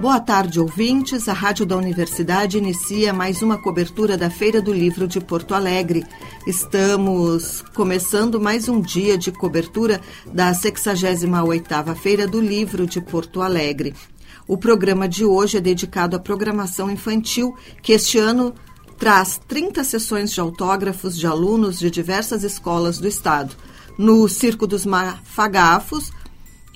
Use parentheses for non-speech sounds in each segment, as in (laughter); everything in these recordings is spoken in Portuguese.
Boa tarde, ouvintes. A Rádio da Universidade inicia mais uma cobertura da Feira do Livro de Porto Alegre. Estamos começando mais um dia de cobertura da 68ª Feira do Livro de Porto Alegre. O programa de hoje é dedicado à programação infantil, que este ano traz 30 sessões de autógrafos de alunos de diversas escolas do estado. No Circo dos Mafagafos,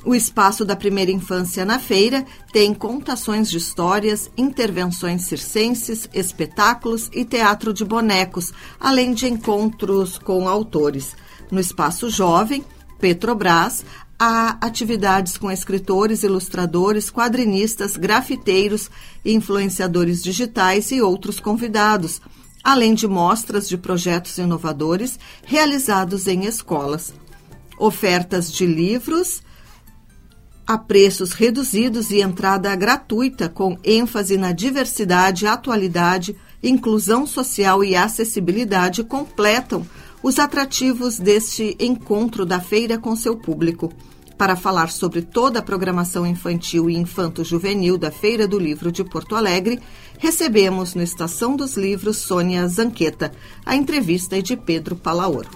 o espaço da primeira infância na feira tem contações de histórias, intervenções circenses, espetáculos e teatro de bonecos, além de encontros com autores. No espaço jovem, Petrobras, há atividades com escritores, ilustradores, quadrinistas, grafiteiros, influenciadores digitais e outros convidados, além de mostras de projetos inovadores realizados em escolas. Ofertas de livros a preços reduzidos e entrada gratuita, com ênfase na diversidade, atualidade, inclusão social e acessibilidade, completam os atrativos deste encontro da feira com seu público. Para falar sobre toda a programação infantil e infanto-juvenil da Feira do Livro de Porto Alegre, recebemos no Estação dos Livros Sônia Zanqueta. A entrevista é de Pedro Palaoro.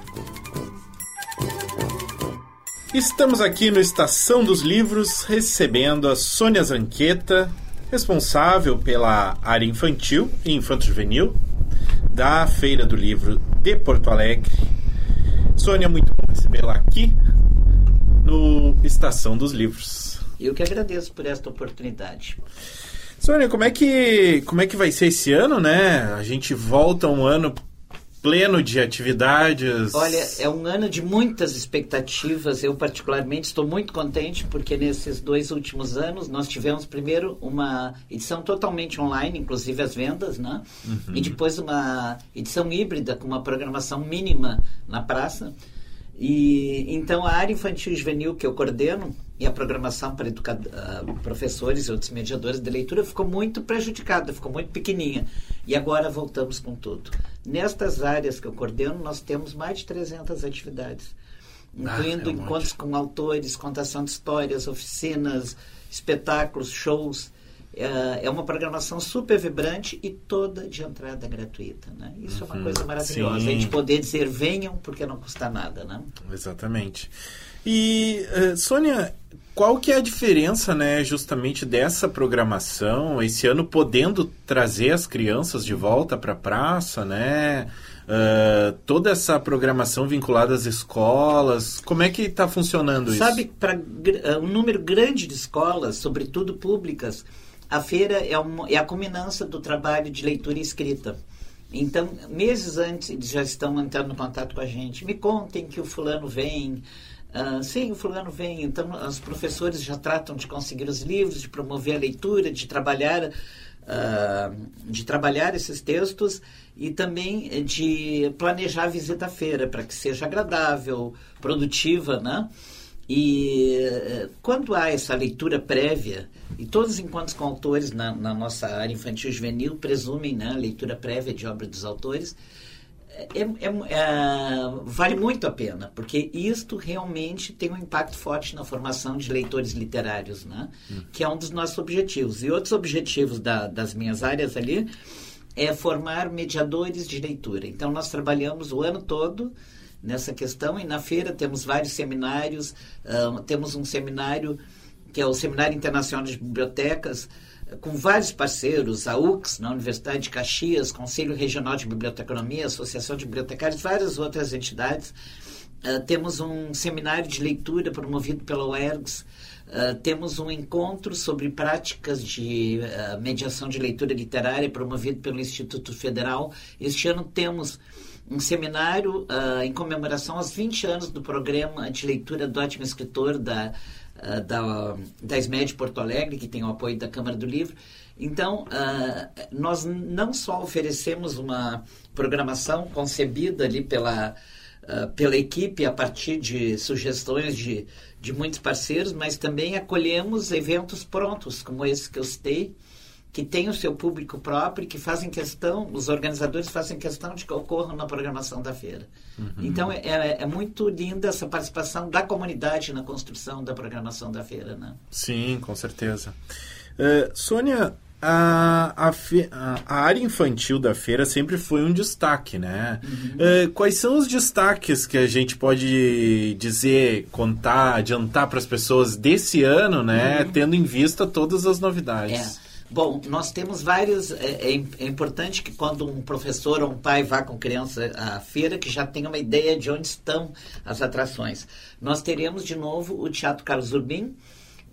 Estamos aqui no Estação dos Livros recebendo a Sônia Zanqueta, responsável pela área infantil e infanto-juvenil da Feira do Livro de Porto Alegre. Sônia, muito bom recebê-la aqui no Estação dos Livros. Eu que agradeço por esta oportunidade. Sônia, como é que como é que vai ser esse ano, né? A gente volta um ano pleno de atividades. Olha, é um ano de muitas expectativas. Eu, particularmente, estou muito contente porque nesses dois últimos anos nós tivemos primeiro uma edição totalmente online, inclusive as vendas, né? Uhum. E depois uma edição híbrida com uma programação mínima na praça. E então a área infantil e juvenil que eu coordeno e a programação para uh, professores e outros mediadores de leitura ficou muito prejudicada, ficou muito pequenininha. E agora voltamos com tudo. Nestas áreas que eu coordeno, nós temos mais de 300 atividades, incluindo ah, é um encontros monte. com autores, contação de histórias, oficinas, espetáculos, shows. É, é uma programação super vibrante e toda de entrada gratuita. Né? Isso uhum, é uma uhum. coisa maravilhosa. Sim. A gente poder dizer venham porque não custa nada. Né? Exatamente. E, uh, Sônia, qual que é a diferença, né, justamente dessa programação, esse ano podendo trazer as crianças de volta para a praça, né? Uh, toda essa programação vinculada às escolas, como é que está funcionando isso? Sabe, para um número grande de escolas, sobretudo públicas, a feira é, uma, é a culminância do trabalho de leitura e escrita. Então, meses antes, eles já estão entrando em contato com a gente. Me contem que o fulano vem. Uh, sim, o fulano vem. Então, os professores já tratam de conseguir os livros, de promover a leitura, de trabalhar, uh, de trabalhar esses textos e também de planejar a visita à feira para que seja agradável, produtiva, né? E uh, quando há essa leitura prévia, e todos os encontros com autores na, na nossa área infantil juvenil presumem né, a leitura prévia de obra dos autores, é, é, é, vale muito a pena, porque isto realmente tem um impacto forte na formação de leitores literários, né? Hum. que é um dos nossos objetivos. E outros objetivos da, das minhas áreas ali é formar mediadores de leitura. Então, nós trabalhamos o ano todo nessa questão e na feira temos vários seminários, temos um seminário que é o Seminário Internacional de Bibliotecas, com vários parceiros, a UX, na Universidade de Caxias, Conselho Regional de Biblioteconomia, Associação de Bibliotecários, várias outras entidades. Uh, temos um seminário de leitura promovido pela UERGS, uh, temos um encontro sobre práticas de uh, mediação de leitura literária promovido pelo Instituto Federal. Este ano temos um seminário em comemoração aos 20 anos do programa de leitura do ótimo escritor da uh, da, da SMED Porto Alegre, que tem o apoio da Câmara do Livro. Então, uh, nós não só oferecemos uma programação concebida ali pela, uh, pela equipe a partir de sugestões de, de muitos parceiros, mas também acolhemos eventos prontos, como esse que eu citei, que tem o seu público próprio que fazem questão, os organizadores fazem questão de que ocorram na programação da feira. Uhum. Então, é, é, é, muito linda essa participação da comunidade na construção da programação da feira, né? Sim, com certeza. Uh, Sônia, a, a, fe, a, a, área infantil da feira sempre foi um destaque, né? Uhum. Uh, quais são os destaques que a gente pode dizer, contar, adiantar para as pessoas desse ano, né? Uhum. Tendo em vista todas as novidades. É. Bom, nós temos vários. É, é, é, importante que quando um professor ou um pai vá com criança à feira, que já tenha uma ideia de onde estão as atrações. Nós teremos de novo o Teatro Carlos Urbim,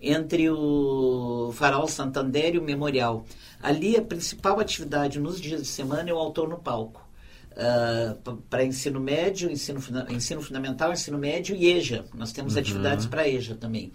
entre o Farol Santander e o Memorial. Ali a principal atividade nos dias de semana é o autor no palco. Uh, para ensino médio, ensino, ensino fundamental, ensino médio e EJA. Nós temos uhum. atividades para EJA também.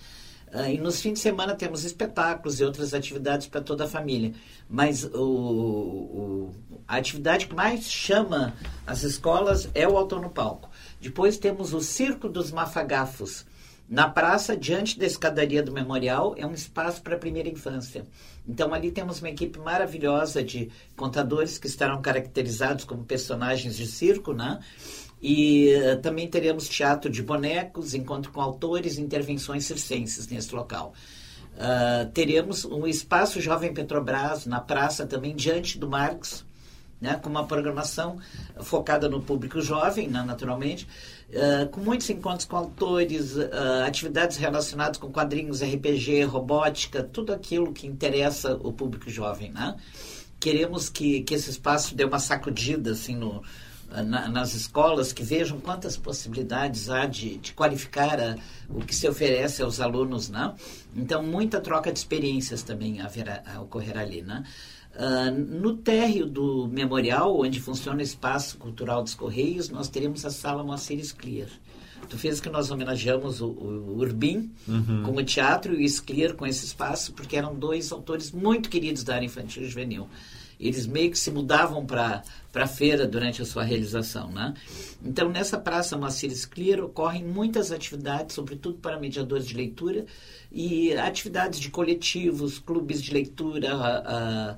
Uh, e nos fins de semana temos espetáculos e outras atividades para toda a família. Mas o, o, a atividade que mais chama as escolas é o autor no palco. Depois temos o Circo dos Mafagafos, na praça, diante da escadaria do memorial, é um espaço para a primeira infância. Então, ali temos uma equipe maravilhosa de contadores que estarão caracterizados como personagens de circo, né? E uh, também teremos teatro de bonecos, encontro com autores intervenções circenses nesse local. Uh, teremos um espaço Jovem Petrobras na praça também, diante do Marx, né, com uma programação focada no público jovem, né, naturalmente, uh, com muitos encontros com autores, uh, atividades relacionadas com quadrinhos, RPG, robótica, tudo aquilo que interessa o público jovem. Né? Queremos que, que esse espaço dê uma sacudida assim, no, na, nas escolas, que vejam quantas possibilidades há de, de qualificar a, o que se oferece aos alunos. Né? Então, muita troca de experiências também haverá, a ocorrer ali. Né? Uh, no térreo do memorial, onde funciona o Espaço Cultural dos Correios, nós teremos a Sala Moacir Scliar. Tu fez que nós homenageamos o, o Urbim uhum. com o teatro e o Scliar com esse espaço, porque eram dois autores muito queridos da área infantil e juvenil. Eles meio que se mudavam para a feira durante a sua realização. Né? Então, nessa Praça Moacir Scliar ocorrem muitas atividades, sobretudo para mediadores de leitura, e atividades de coletivos, clubes de leitura, uh,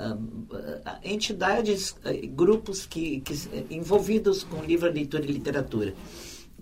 uh, entidades, eh, grupos que, que, envolvidos com livro, leitura e literatura.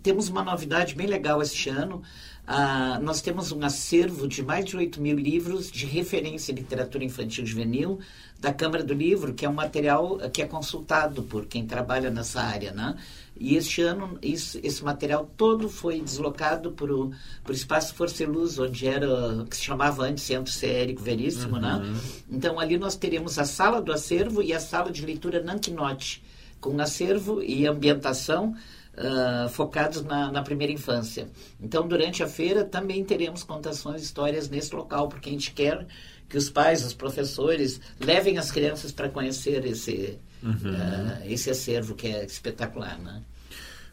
Temos uma novidade bem legal este ano. Uh, nós temos um acervo de mais de 8 mil livros de referência em literatura infantil e juvenil da Câmara do Livro, que é um material que é consultado por quem trabalha nessa área. Né? E este ano, isso, esse material todo foi deslocado para o Espaço Força e Luz, onde era, que se chamava antes Centro Sérico Veríssimo, né? uhum. né? Então, ali nós teremos a sala do acervo e a sala de leitura Nankinote, com acervo e ambientação uh, focados na, na, primeira infância. Então, durante a feira, também teremos contações, histórias nesse local, porque a gente quer que os pais, os professores, levem as crianças para conhecer esse uhum. uh, esse acervo que é espetacular, né?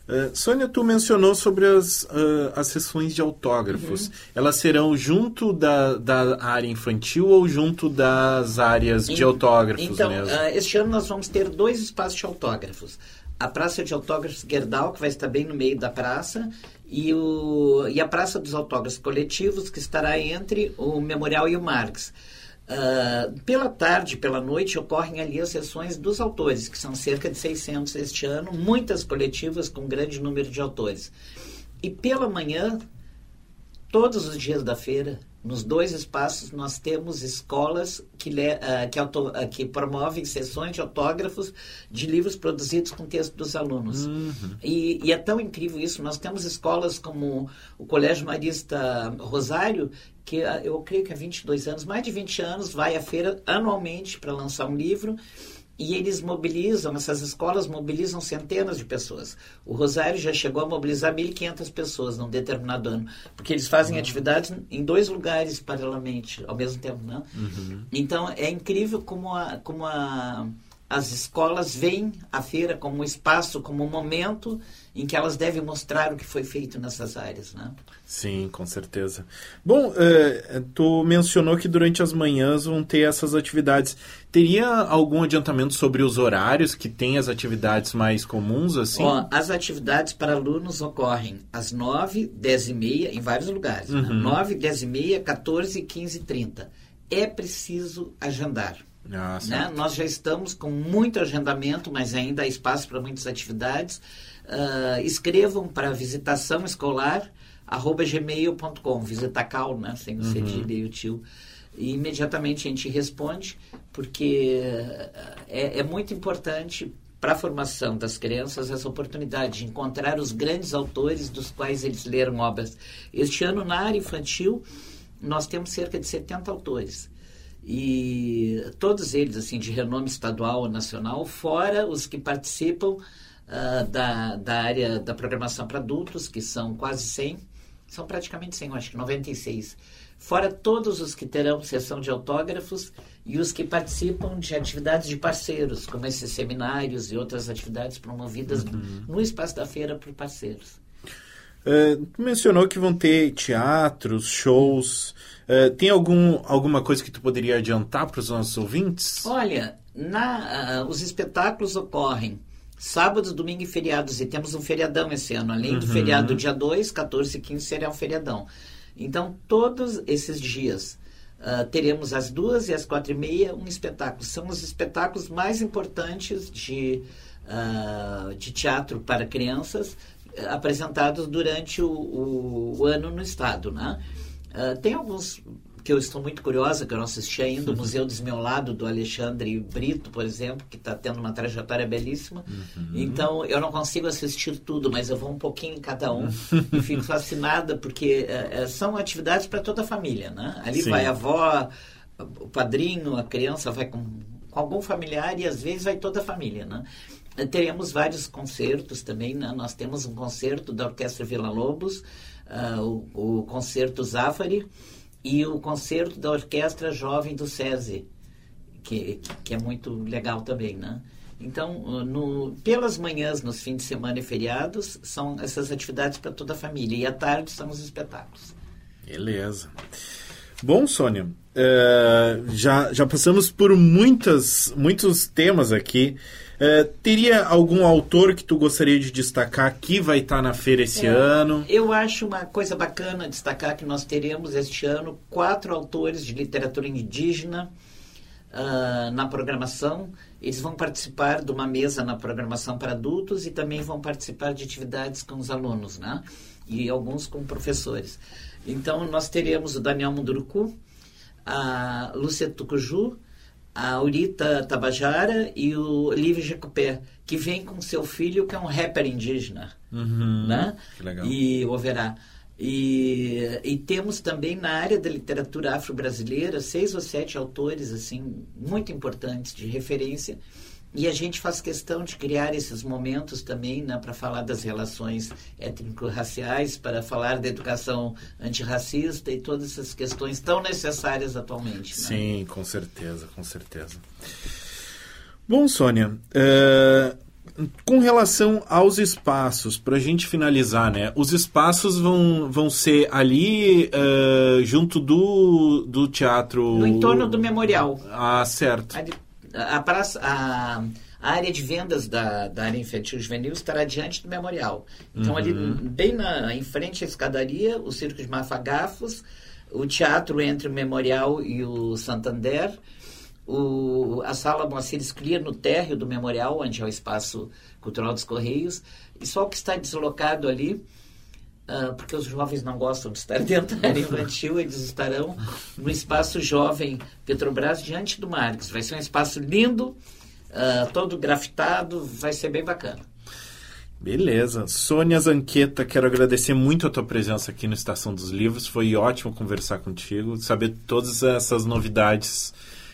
Uh, Sônia, tu mencionou sobre as, uh, as sessões de autógrafos. Uhum. Elas serão junto da, da área infantil ou junto das áreas de autógrafos então, mesmo? Uh, este ano nós vamos ter dois espaços de autógrafos. A Praça de Autógrafos Gerdau, que vai estar bem no meio da praça, e, o, e a Praça dos Autógrafos Coletivos, que estará entre o Memorial e o Marx. Uh, pela tarde, pela noite, ocorrem ali as sessões dos autores, que são cerca de 600 este ano, muitas coletivas com grande número de autores. E pela manhã, todos os dias da feira, nos dois espaços, nós temos escolas que, uh, que, auto, uh, que, promovem sessões de autógrafos de livros produzidos com texto dos alunos. Uhum. E, e, é tão incrível isso. Nós temos escolas como o Colégio Marista Rosário, que uh, eu creio que há 22 anos, mais de 20 anos, vai à feira anualmente para lançar um livro. E eles mobilizam, essas escolas mobilizam centenas de pessoas. O Rosário já chegou a mobilizar 1.500 pessoas num determinado ano, porque eles fazem uhum. atividades em dois lugares paralelamente, ao mesmo tempo. Né? Uhum. Então, é incrível como, a, como a, as escolas veem a feira como um espaço, como um momento em que elas devem mostrar o que foi feito nessas áreas, né? Sim, com certeza. Bom, uh, tu mencionou que durante as manhãs vão ter essas atividades. Teria algum adiantamento sobre os horários que tem as atividades mais comuns, assim? Ó, as atividades para alunos ocorrem às 9, 10 e meia, em vários lugares. Né? Uhum. Né? 9, 10 e meia, 14, 15 e 30. É preciso agendar. Ah, né? Nós já estamos com muito agendamento, mas ainda há espaço para muitas atividades. Uh, escrevam para visitação escolar arroba gmail.com, visitacal, né? Sem o uhum. cedilha e o tio. e imediatamente a gente responde, porque é, é muito importante para a formação das crianças essa oportunidade de encontrar os grandes autores dos quais eles leram obras. Este ano, na área infantil, nós temos cerca de 70 autores. E todos eles, assim, de renome estadual ou nacional, fora os que participam uh, da, da área da programação para adultos, que são quase 100, são praticamente 100, acho que 96 fora todos os que terão sessão de autógrafos e os que participam de atividades de parceiros, como esses seminários e outras atividades promovidas uhum. no espaço da feira por parceiros. Uh, tu mencionou que vão ter teatros, shows. Uh, tem algum, alguma coisa que tu poderia adiantar para os nossos ouvintes? Olha, na, uh, os espetáculos ocorrem sábados, domingo e feriados. E temos um feriadão esse ano. Além uhum. do feriado dia 2, 14 e 15 será um feriadão. Então, todos esses dias uh, teremos às duas e às quatro e meia um espetáculo. São os espetáculos mais importantes de, uh, de teatro para crianças uh, apresentados durante o, o, o, ano no Estado. Né? tem alguns que eu estou muito curiosa, que eu não assisti ainda, o (laughs) Museu Desmiolado, do Alexandre Brito, por exemplo, que está tendo uma trajetória belíssima. Uhum. Então, eu não consigo assistir tudo, mas eu vou um pouquinho em cada um (laughs) e fico fascinada, porque é, são atividades para toda a família, né? Ali Sim. vai a avó, o padrinho, a criança vai com, com algum familiar e às vezes vai toda a família, né? Teremos vários concertos também, né? Nós temos um concerto da Orquestra Vila Lobos, uh, o, o concerto Zafari, e o concerto da Orquestra Jovem do SESI, que, que é muito legal também, né? Então, no, pelas manhãs, nos fins de semana e feriados, são essas atividades para toda a família. E à tarde são os espetáculos. Beleza. Bom, Sônia, uh, já, já passamos por muitas, muitos temas aqui. Uh, teria algum autor que tu gostaria de destacar que vai estar na feira esse é, ano? Eu acho uma coisa bacana destacar que nós teremos este ano quatro autores de literatura indígena uh, na programação. Eles vão participar de uma mesa na programação para adultos e também vão participar de atividades com os alunos, né? E alguns com professores. Então, nós teremos o Daniel Munduruku, a Lúcia Tucuju, a Aurita Tabajara e o Livre Jacupé, que vem com seu filho, que é um rapper indígena. Uhum, né? Que legal. E Overá. E, e temos também na área da literatura afro-brasileira seis ou sete autores assim muito importantes de referência e a gente faz questão de criar esses momentos também né, para falar das relações étnico-raciais, para falar da educação antirracista e todas essas questões tão necessárias atualmente. Né? Sim, com certeza, com certeza. Bom, Sônia, uh, com relação aos espaços, para a gente finalizar, né? Os espaços vão, vão ser ali uh, junto do, do teatro. No entorno do memorial. Ah, certo. Ali a, praça, a, a área de vendas da, da área infantil juvenil estará diante do memorial. Então, uhum. ali, bem na, em frente à escadaria, o Circo de Mafagafos, o teatro entre o memorial e o Santander, o, a sala Moacir Scliar no térreo do memorial, onde é o espaço cultural dos Correios, e só o que está deslocado ali porque os jovens não gostam de estar (laughs) dentro da área infantil, eles estarão no espaço jovem Petrobras diante do Marques. Vai ser um espaço lindo, uh, todo grafitado, vai ser bem bacana. Beleza. Sônia Zanqueta, quero agradecer muito a tua presença aqui no Estação dos Livros. Foi ótimo conversar contigo, saber todas essas novidades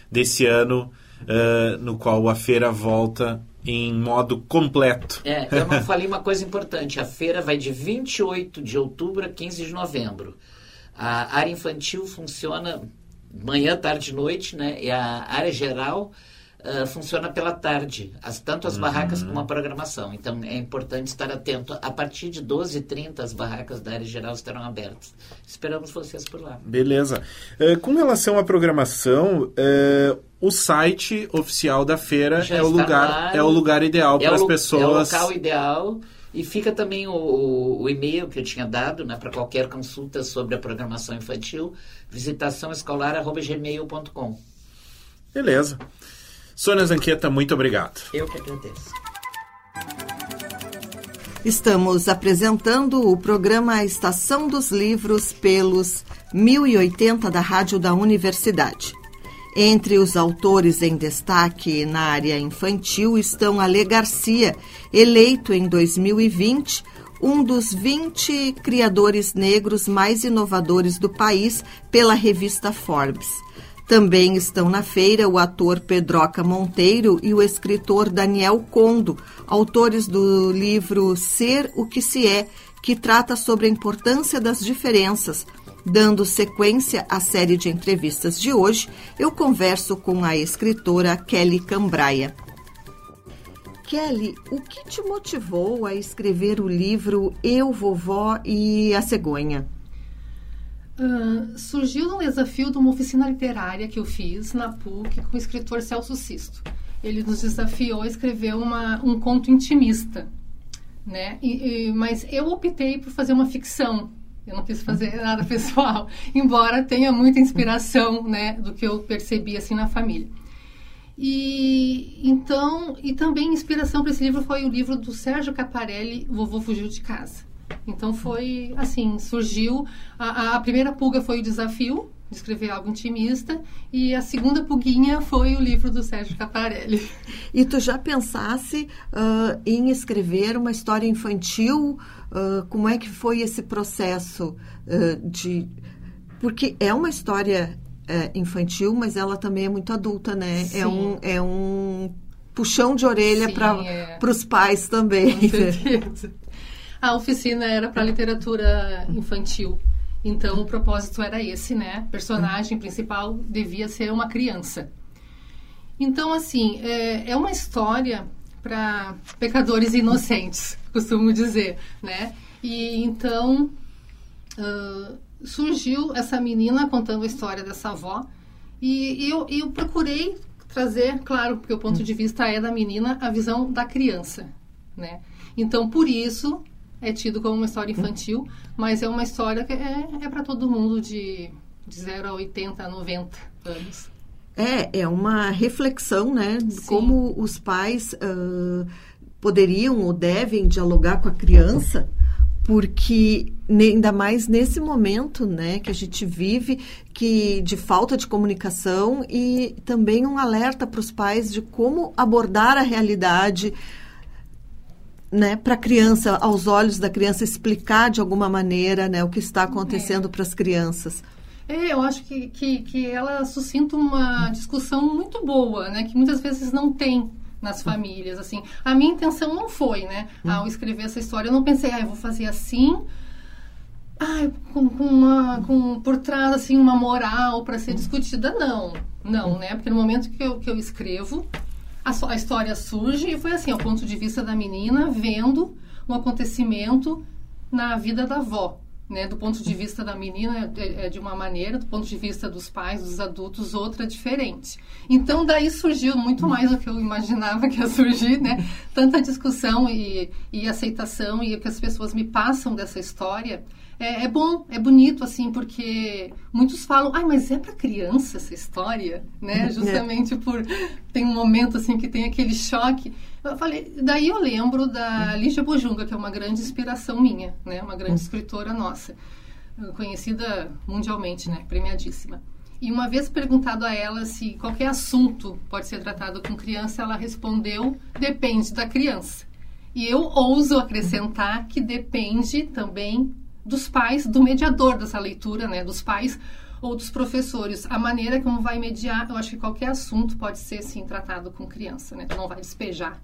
desse ano, uh, no qual a feira volta em modo completo. É, eu não falei uma coisa importante. A feira vai de 28 de outubro a 15 de novembro. A área infantil funciona manhã, tarde e noite, né? E a área geral uh, funciona pela tarde, as, tanto as uhum. barracas como a programação. Então é importante estar atento. A partir de 12h30 as barracas da área geral estarão abertas. Esperamos vocês por lá. Beleza. Uh, com relação à programação, uh, o site oficial da feira é o lugar é o lugar ideal é para as pessoas. É o local ideal. E fica também o, o, o e-mail que eu tinha dado né, para qualquer consulta sobre a programação infantil, visitaçãoescolar.gmail.com. Beleza. Sônia Zanqueta, muito obrigado. Eu que agradeço. Estamos apresentando o programa Estação dos Livros pelos 1080 da Rádio da Universidade. Entre os autores em destaque na área infantil estão Ale Garcia, eleito em 2020 um dos 20 criadores negros mais inovadores do país pela revista Forbes. Também estão na feira o ator Pedroca Monteiro e o escritor Daniel Condo, autores do livro Ser o que se é, que trata sobre a importância das diferenças. Dando sequência à série de entrevistas de hoje, eu converso com a escritora Kelly Cambraia. Kelly, o que te motivou a escrever o livro Eu, Vovó e a Cegonha? Uh, surgiu no desafio de uma oficina literária que eu fiz na PUC com o escritor Celso Sisto. Ele nos desafiou a escrever uma, um conto intimista, né? E, e, mas eu optei por fazer uma ficção. Eu não quis fazer nada (laughs) pessoal, embora tenha muita inspiração, né, do que eu percebi assim na família. E então, e também inspiração para esse livro foi o livro do Sérgio Caparelli, Vovô Fugiu de Casa. Então foi assim, surgiu. A, a primeira pulga foi o desafio de escrever algo intimista e a segunda pulguinha foi o livro do Sérgio Caparelli. (laughs) E tu já pensasse uh, em escrever uma história infantil? Uh, como é que foi esse processo uh, de... Porque é uma história infantil, mas ela também é muito adulta, né? É um, é um puxão de orelha para é. os pais também. Com certeza. (laughs) A oficina era para literatura infantil. Então o propósito era esse, né? Personagem principal devia ser uma criança. Então, assim, é, é uma história para pecadores inocentes, (laughs) costumo dizer, né? E então uh, surgiu essa menina contando a história dessa avó e eu, eu procurei trazer, claro, porque o ponto de vista é da menina, a visão da criança, né? Então, por isso, é tido como uma história infantil, mas é uma história que é, é para todo mundo de, de 0 a 80, a 90 anos. É, é uma reflexão, né? De como os pais uh, poderiam ou devem dialogar com a criança, porque ainda mais nesse momento, né, que a gente vive, que de falta de comunicação e também um alerta para os pais de como abordar a realidade, né, para a criança, aos olhos da criança, explicar de alguma maneira né, o que está acontecendo é. para as crianças. É, eu acho que, que, que ela suscita uma discussão muito boa, né, que muitas vezes não tem nas famílias, assim. A minha intenção não foi, né, hum. ao escrever essa história, eu não pensei, ah, eu vou fazer assim, ah, com, com, uma, com por trás, assim, uma moral para ser discutida, não. Não, né, porque no momento que eu, que eu escrevo, a, a história surge e foi assim, ao ponto de vista da menina, vendo um acontecimento na vida da avó. Né, do ponto de vista da menina é, é, de uma maneira, do ponto de vista dos pais, dos adultos, outra diferente. Então daí surgiu muito mais do que eu imaginava que ia surgir, né? Tanta discussão e, e aceitação e o que as pessoas me passam dessa história é, é, bom, é bonito, assim, porque muitos falam, ai, mas é para criança essa história, né? (laughs) É. Justamente por. Tem um momento, assim, que tem aquele choque. Eu falei, daí eu lembro da Lígia Bojunga, que é uma grande inspiração minha, né? Uma grande hum. escritora nossa, conhecida mundialmente, né? Premiadíssima. E uma vez perguntado a ela se qualquer assunto pode ser tratado com criança, ela respondeu: depende da criança. E eu ouso acrescentar que depende também dos pais, do mediador dessa leitura, né, dos pais ou dos professores. A maneira como vai mediar, eu acho que qualquer assunto pode ser sim tratado com criança, né? Tu não vai despejar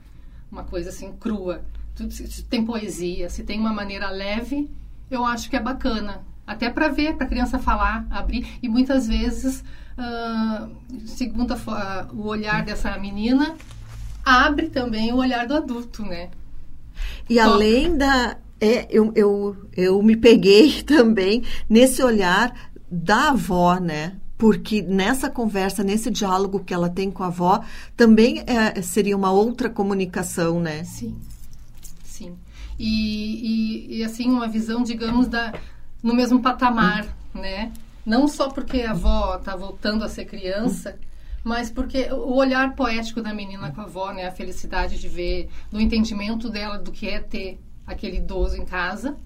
uma coisa assim crua. Tu, se tem poesia, se tem uma maneira leve, eu acho que é bacana. Até para ver, para a criança falar, abrir. E muitas vezes, uh, segundo a, o olhar dessa menina, abre também o olhar do adulto, né? E Toca. além da é, eu, eu, eu me peguei (laughs) também nesse olhar da avó, né? Porque nessa conversa, nesse diálogo que ela tem com a avó, também é, seria uma outra comunicação, né? Sim, sim. E, e, e assim, uma visão, digamos, da, no mesmo patamar, né? Não só porque a avó está voltando a ser criança, mas porque o olhar poético da menina com a avó, né? A felicidade de ver, no entendimento dela do que é ter aquele idoso em casa.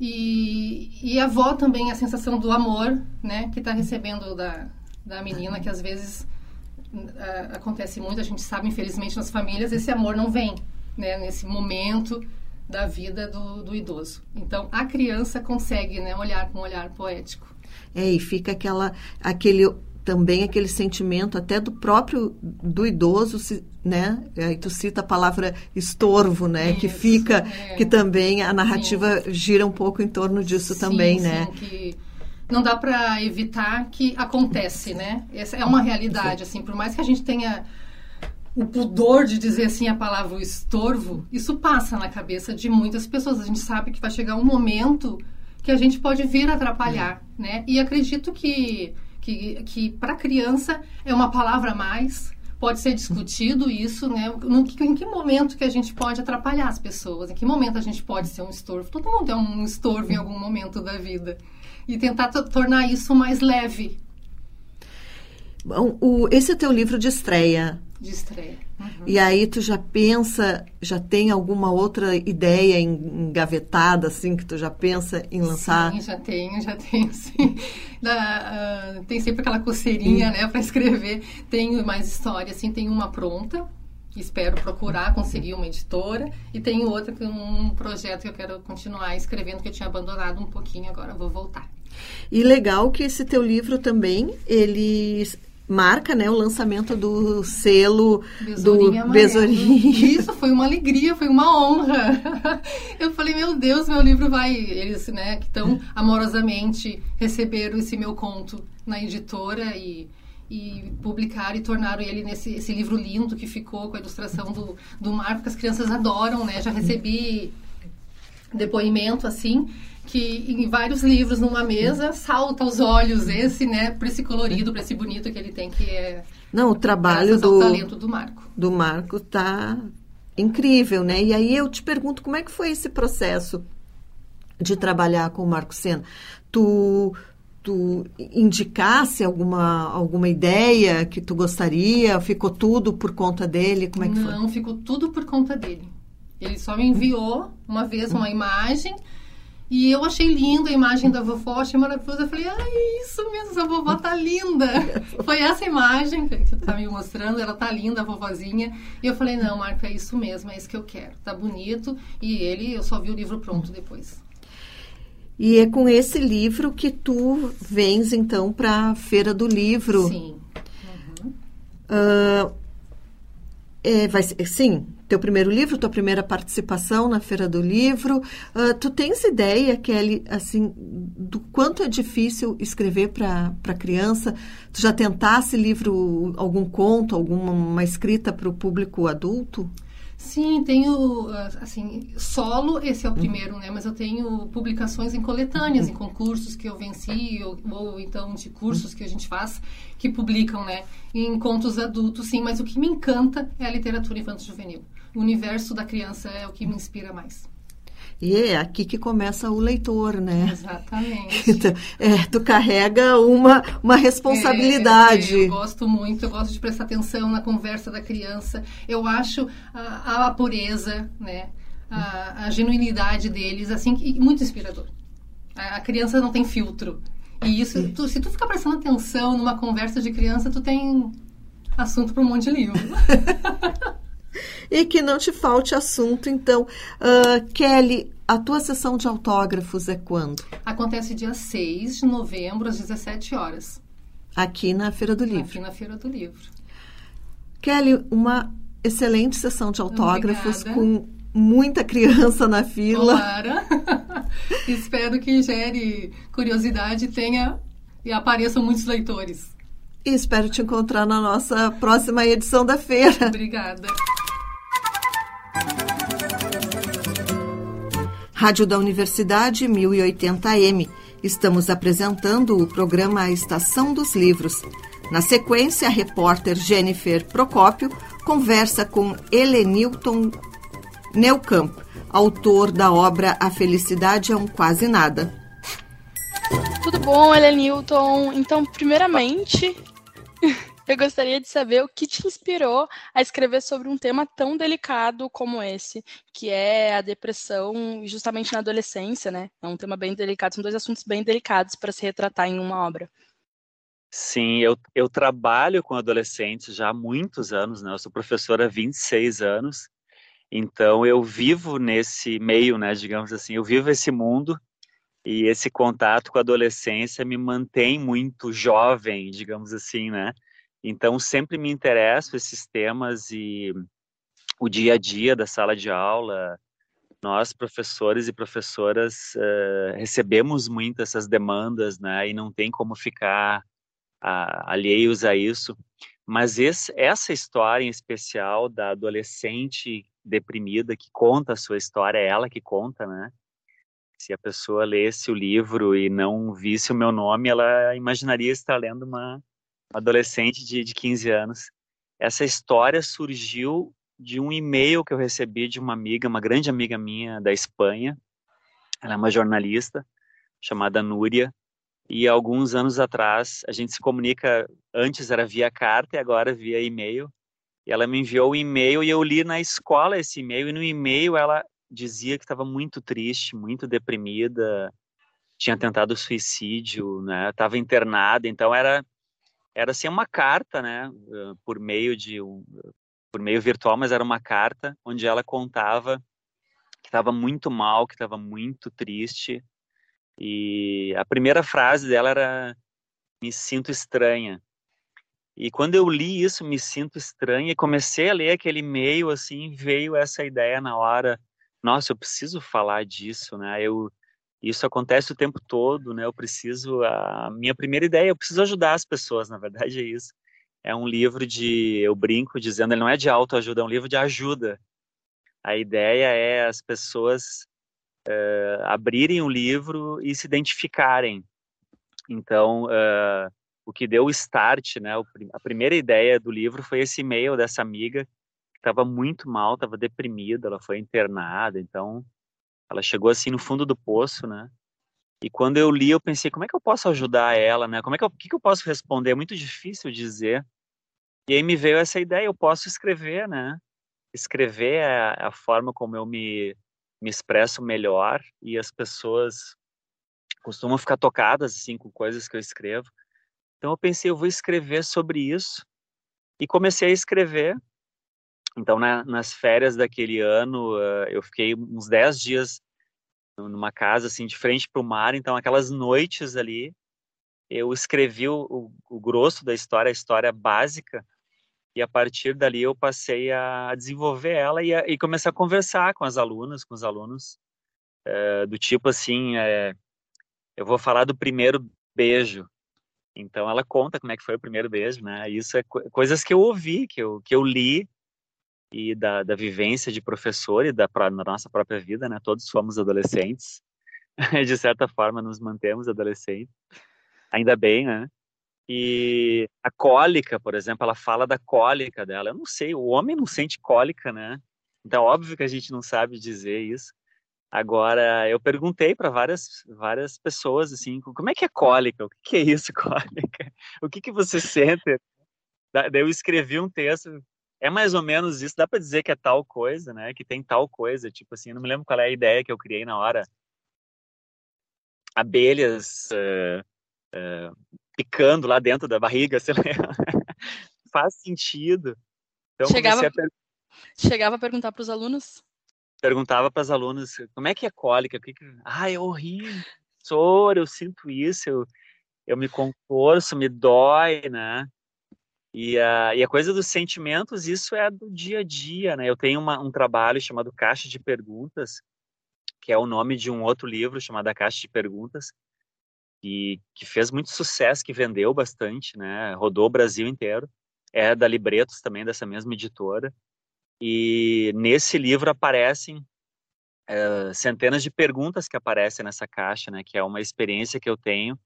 E, e a avó também, a sensação do amor, né, que está recebendo da, da menina, que às vezes uh, acontece muito, a gente sabe, infelizmente, nas famílias, esse amor não vem, né, nesse momento da vida do, do idoso. Então, a criança consegue, né, olhar com um olhar poético. É, e fica aquela, aquele também aquele sentimento até do próprio do idoso, né? Aí tu cita a palavra estorvo, né? Isso, que fica, é. que também a narrativa gira um pouco em torno disso sim, também, sim, né? Que não dá para evitar que acontece, né? Essa é uma realidade, assim, por mais que a gente tenha o pudor de dizer assim a palavra estorvo, isso passa na cabeça de muitas pessoas. A gente sabe que vai chegar um momento que a gente pode vir atrapalhar, é. né? E acredito que que, que para criança é uma palavra a mais, pode ser discutido isso, né? No, em que momento que a gente pode atrapalhar as pessoas? Em que momento a gente pode ser um estorvo? Todo mundo é um estorvo em algum momento da vida. E tentar tornar isso mais leve. Bom, o, esse é teu livro de estreia. De estreia. Uhum. E aí tu já pensa, já tem alguma outra ideia engavetada, assim, que tu já pensa em lançar? Sim, já tenho, já tenho, (laughs) sim. Da, uh, tem sempre aquela coceirinha, né, para escrever. Tenho mais história, assim, tem uma pronta, espero procurar conseguir uma editora e tenho outra que um projeto que eu quero continuar escrevendo que eu tinha abandonado um pouquinho agora vou voltar e legal que esse teu livro também ele marca né, o lançamento do selo Besourinha do Besourinha. Isso foi uma alegria, foi uma honra. (laughs) Eu falei, meu Deus, meu livro vai. Eles, né, que tão amorosamente receberam esse meu conto na editora e, e publicaram e tornaram ele nesse esse livro lindo que ficou com a ilustração do, do mar, porque as crianças adoram, né? Já recebi depoimento assim que em vários livros numa mesa salta aos olhos esse, né, por esse colorido, por esse bonito que ele tem, que é Não, o trabalho do talento do Marco. Do Marco tá incrível, né? E aí eu te pergunto como é que foi esse processo de trabalhar com o Marco Senna? Tu tu indicasse alguma alguma ideia que tu gostaria? Ficou tudo por conta dele? Como é que Não, foi? Não, ficou tudo por conta dele. Ele só me enviou uma vez uma imagem e eu achei linda a imagem da vovó, achei maravilhosa. Eu falei, ai, isso mesmo, essa vovó tá linda. (laughs) Foi essa imagem que você tá me mostrando, ela tá linda, a vovozinha. E eu falei, não, Marco, é isso mesmo, é isso que eu quero. Tá bonito. E ele, eu só vi o livro pronto depois. E é com esse livro que tu vens, então, para a Feira do Livro. Sim. Uhum. Uh, é, vai ser, sim, teu primeiro livro, tua primeira participação na Feira do Livro. Uh, tu tens ideia, Kelly, assim, do quanto é difícil escrever para criança? Tu já tentasse livro, algum conto, alguma escrita para o público adulto? Sim, tenho, assim, solo, esse é o uhum. primeiro, né? Mas eu tenho publicações em coletâneas, em concursos que eu venci, ou, ou, então de cursos que a gente faz, que publicam, né? Em contos adultos, sim. Mas o que me encanta é a literatura infanto-juvenil. O universo da criança é o que me inspira mais. E é aqui que começa o leitor, né? Exatamente. (laughs) Então, é, tu carrega uma, uma responsabilidade. É, eu gosto muito, eu gosto de prestar atenção na conversa da criança. Eu acho a, a pureza, né? A, a, genuinidade deles, assim, muito inspirador. A, a criança não tem filtro. E isso, tu, se tu ficar prestando atenção numa conversa de criança, tu tem assunto para um monte de livro. (laughs) e que não te falte assunto. Então, uh, Kelly, a tua sessão de autógrafos é quando? Acontece dia 6 de novembro, às 17 horas. Aqui na Feira do Livro. Aqui na Feira do Livro. Kelly, uma excelente sessão de autógrafos Obrigada. com muita criança na fila. Tomara. (laughs) Espero que gere curiosidade tenha e apareçam muitos leitores. E espero te encontrar na nossa próxima edição da feira. Obrigada. Rádio da Universidade 1080M. Estamos apresentando o programa Estação dos Livros. Na sequência, a repórter Jennifer Procópio conversa com Helenilton Neucamp, autor da obra A Felicidade é um Quase Nada. Tudo bom, Helenilton? Então, primeiramente, (laughs) Eu gostaria de saber o que te inspirou a escrever sobre um tema tão delicado como esse, que é a depressão, justamente na adolescência, né? É um tema bem delicado, são dois assuntos bem delicados para se retratar em uma obra. Sim, eu, eu trabalho com adolescentes já há muitos anos, né? Eu sou professora há 26 anos, então eu vivo nesse meio, né? Digamos assim, eu vivo esse mundo e esse contato com a adolescência me mantém muito jovem, digamos assim, né? Então sempre me interessam esses temas e o dia a dia da sala de aula, nós professores e professoras uh, recebemos muito essas demandas, né? E não tem como ficar alheios a isso. Mas esse, essa história em especial da adolescente deprimida que conta a sua história, é ela que conta, né? Se a pessoa lesse o livro e não visse o meu nome, ela imaginaria estar lendo uma adolescente de, de 15 anos. Essa história surgiu de um e-mail que eu recebi de uma amiga, uma grande amiga minha da Espanha. Ela é uma jornalista chamada Núria, e alguns anos atrás a gente se comunica, antes era via carta e agora via e-mail. E ela me enviou um e-mail e eu li na escola esse e-mail e no e-mail ela dizia que estava muito triste, muito deprimida, tinha tentado suicídio, né? Estava internada, então era era assim uma carta, né? Por meio de um, por meio virtual, mas era uma carta onde ela contava que estava muito mal, que estava muito triste e a primeira frase dela era: Me sinto estranha. E quando eu li isso, Me sinto estranha, e comecei a ler aquele e-mail, assim, veio essa ideia na hora: Nossa, eu preciso falar disso, né? Eu, isso acontece o tempo todo, né? Eu preciso. A minha primeira ideia, eu preciso ajudar as pessoas, na verdade (laughs) é isso. É um livro de. Eu brinco dizendo, ele não é de autoajuda, é um livro de ajuda. A ideia é as pessoas uh, abrirem o livro e se identificarem. Então, uh, o que deu o start, né, a primeira ideia do livro foi esse e-mail dessa amiga que estava muito mal, estava deprimida, ela foi internada, então ela chegou assim no fundo do poço, né? E quando eu li, eu pensei, como é que eu posso ajudar ela, né? Como é que eu, que, que eu posso responder? É muito difícil dizer. E aí me veio essa ideia, eu posso escrever, né? Escrever é a, forma como eu me me expresso melhor e as pessoas costumam ficar tocadas assim com coisas que eu escrevo. Então eu pensei, eu vou escrever sobre isso e comecei a escrever. Então na, nas férias daquele ano uh, eu fiquei uns 10 dias numa casa assim de frente para o mar. Então aquelas noites ali eu escrevi o, o, grosso da história, a história básica e a partir dali eu passei a desenvolver ela e, a, e começar a conversar com as alunas, com os alunos, é, do tipo assim, é, eu vou falar do primeiro beijo. Então ela conta como é que foi o primeiro beijo, né? Isso é co coisas que eu ouvi, que eu, que eu li e da, da vivência de professor e da, da nossa própria vida, né? Todos fomos adolescentes, (laughs) de certa forma nos mantemos adolescentes, ainda bem, né? E a cólica, por exemplo, ela fala da cólica dela. Eu não sei, o homem não sente cólica, né? Então, óbvio que a gente não sabe dizer isso. Agora, eu perguntei para várias, várias pessoas, assim, como é que é cólica? O que é isso, (laughs) cólica? O que, que você sente? Daí eu escrevi um texto, é mais ou menos isso, dá para dizer que é tal coisa, né? Que tem tal coisa, tipo assim, não me lembro qual é a ideia que eu criei na hora. Abelhas uh, uh, picando lá dentro da barriga, (laughs) sei lá. Faz sentido. Então, chegava, a per... chegava a perguntar para os alunos? Perguntava para os alunos, como é que é cólica? Que que... Ah, é horrível, soro, eu sinto isso, eu, eu me contorço, me dói, né? E a, e a coisa dos sentimentos, isso é do dia a dia, né? Eu tenho uma, um trabalho chamado Caixa de Perguntas, que é o nome de um outro livro chamado A Caixa de Perguntas, que, que fez muito sucesso, que vendeu bastante, né? Rodou o Brasil inteiro. É da Libretos também, dessa mesma editora. E nesse livro aparecem é, centenas de perguntas que aparecem nessa caixa, né? Que é uma experiência que eu tenho,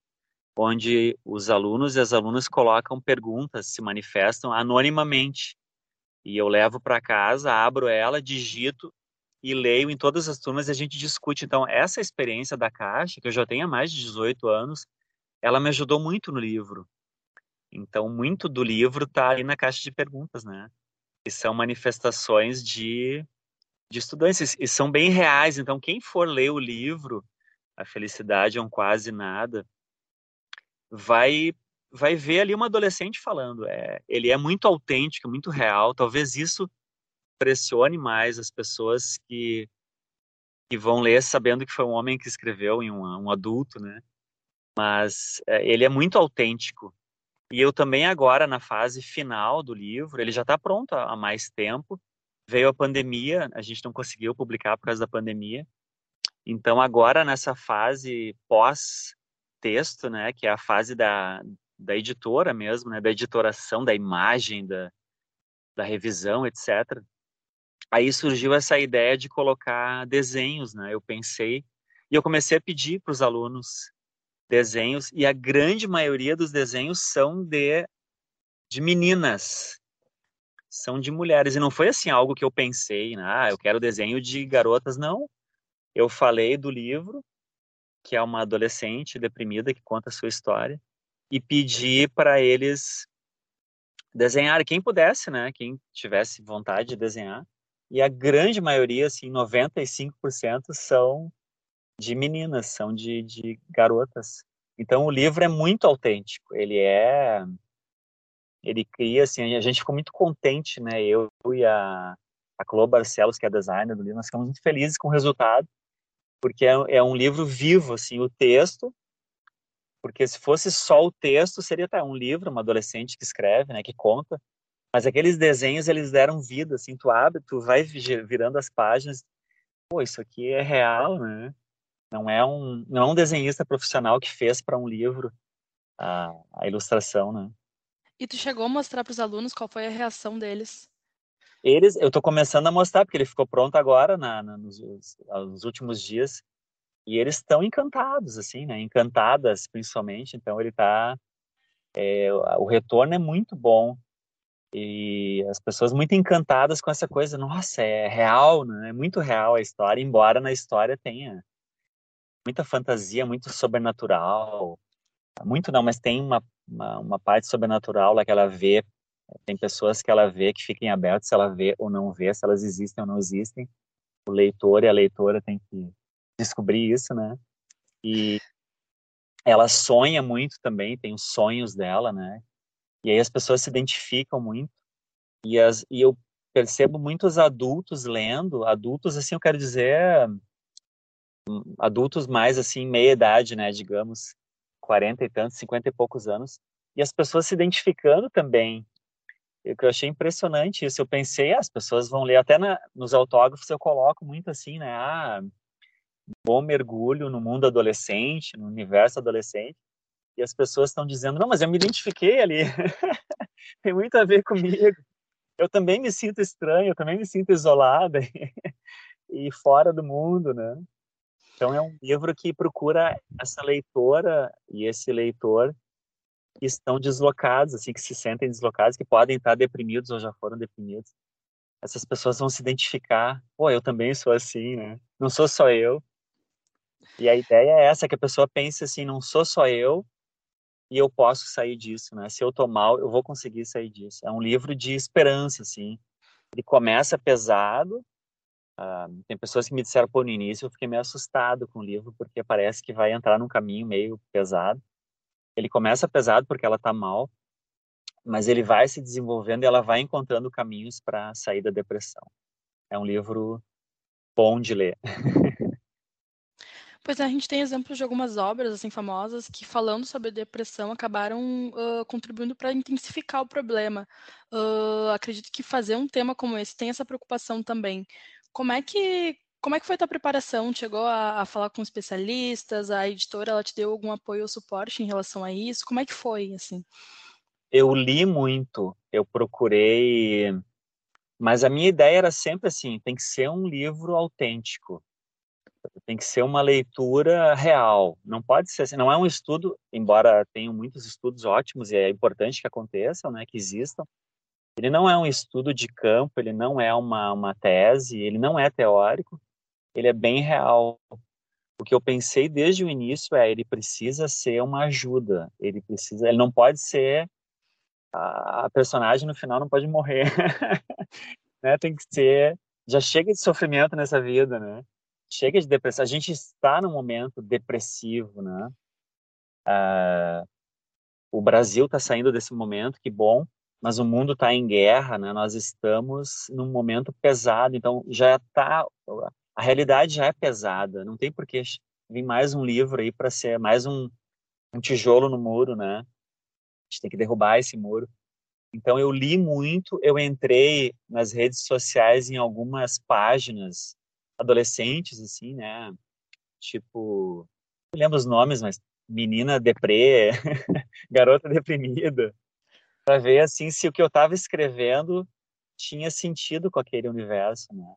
onde os alunos e as alunas colocam perguntas, se manifestam anonimamente. E eu levo para casa, abro ela, digito e leio em todas as turmas e a gente discute. Então, essa experiência da Caixa, que eu já tenho há mais de 18 anos, ela me ajudou muito no livro. Então, muito do livro está ali na caixa de perguntas, né? Que são manifestações de, de estudantes e são bem reais. Então, quem for ler o livro, A Felicidade é um Quase Nada, vai vai ver ali uma adolescente falando. É, ele é muito autêntico, muito real. Talvez isso pressione mais as pessoas que, que vão ler sabendo que foi um homem que escreveu em um, um adulto, né? Mas é, ele é muito autêntico. E eu também agora na fase final do livro, ele já está pronto há mais tempo. Veio a pandemia, a gente não conseguiu publicar por causa da pandemia. Então agora nessa fase pós texto, né, que é a fase da, da editora mesmo, né, da editoração, da imagem, da, da revisão, etc. Aí surgiu essa ideia de colocar desenhos, né? Eu pensei e eu comecei a pedir para os alunos desenhos e a grande maioria dos desenhos são de de meninas, são de mulheres e não foi assim algo que eu pensei, né? ah, eu quero desenho de garotas, não. Eu falei do livro que é uma adolescente deprimida que conta a sua história e pedir para eles desenhar quem pudesse, né? Quem tivesse vontade de desenhar. E a grande maioria, assim, 95% são de meninas, são de, de garotas. Então o livro é muito autêntico. Ele é ele cria assim, a gente ficou muito contente, né? Eu e a a Chloe Barcelos, que é designer do livro, nós ficamos muito felizes com o resultado, porque é, é um livro vivo, assim, o texto porque se fosse só o texto, seria tá, um livro, uma adolescente que escreve, né, que conta. Mas aqueles desenhos, eles deram vida, assim, tu abre, tu vai virando as páginas, pô, isso aqui é real, né? Não é um, não é um desenhista profissional que fez para um livro a, a ilustração, né? E tu chegou a mostrar para os alunos qual foi a reação deles? Eles, eu estou começando a mostrar, porque ele ficou pronto agora, na, na nos, nos últimos dias. E eles estão encantados, assim, né? Encantadas, principalmente. Então, ele tá... É, o retorno é muito bom. E as pessoas muito encantadas com essa coisa. Nossa, é real, né? É muito real a história, embora na história tenha muita fantasia, muito sobrenatural. Muito não, mas tem uma, uma, uma parte sobrenatural lá que ela vê. Tem pessoas que ela vê que fiquem abertas se ela vê ou não vê, se elas existem ou não existem. O leitor e a leitora tem que descobrir isso, né? E ela sonha muito também, tem os sonhos dela, né? E aí as pessoas se identificam muito. E, as, e eu percebo muitos adultos lendo, adultos, assim, eu quero dizer, adultos mais, assim, meia idade, né, digamos, 40 e tantos, 50 e poucos anos, e as pessoas se identificando também. Que eu achei impressionante isso, eu pensei, ah, as pessoas vão ler, até na, nos autógrafos eu coloco muito assim, né, ah, bom mergulho no mundo adolescente, no universo adolescente, e as pessoas estão dizendo: não, mas eu me identifiquei ali, (laughs) tem muito a ver comigo. Eu também me sinto estranho, eu também me sinto isolada (laughs) e fora do mundo, né? Então é um livro que procura essa leitora e esse leitor que estão deslocados, assim, que se sentem deslocados, que podem estar deprimidos ou já foram deprimidos. Essas pessoas vão se identificar, pô, eu também sou assim, né? Não sou só eu. E a ideia é essa, que a pessoa pense assim, não sou só eu e eu posso sair disso, né? Se eu tô mal, eu vou conseguir sair disso. É um livro de esperança, assim. Ele começa pesado. Uh, tem pessoas que me disseram, pô, no início eu fiquei meio assustado com o livro, porque parece que vai entrar num caminho meio pesado. Ele começa pesado porque ela tá mal, mas ele vai se desenvolvendo e ela vai encontrando caminhos para sair da depressão. É um livro bom de ler. (laughs) Pois é, a gente tem exemplos de algumas obras assim famosas que falando sobre depressão acabaram uh, contribuindo para intensificar o problema. Uh, acredito que fazer um tema como esse tem essa preocupação também. Como é que como é que foi a tua preparação? Chegou a, a, falar com especialistas? A editora ela te deu algum apoio ou suporte em relação a isso? Como é que foi assim? Eu li muito, eu procurei, mas a minha ideia era sempre assim, tem que ser um livro autêntico tem que ser uma leitura real. Não pode ser assim, não é um estudo, embora tenham muitos estudos ótimos e é importante que aconteçam, né, que existam. Ele não é um estudo de campo, ele não é uma, uma tese, ele não é teórico, ele é bem real. O que eu pensei desde o início é ele precisa ser uma ajuda, ele precisa, ele não pode ser a, a personagem no final não pode morrer, (laughs) né? Tem que ser, já chega de sofrimento nessa vida, né? Chega de depressão. A gente está num momento depressivo, né? O Brasil está saindo desse momento, que bom, mas o mundo está em guerra, né? Nós estamos num momento pesado, então já está a realidade já é pesada. Não tem por que vir mais um livro aí para ser mais um, um tijolo no muro, né? A gente tem que derrubar esse muro. Então eu li muito, eu entrei nas redes sociais em algumas páginas adolescentes assim, né? Tipo, não lembro os nomes, mas menina deprê, (laughs) garota deprimida, para ver assim se o que eu estava escrevendo tinha sentido com aquele universo, né?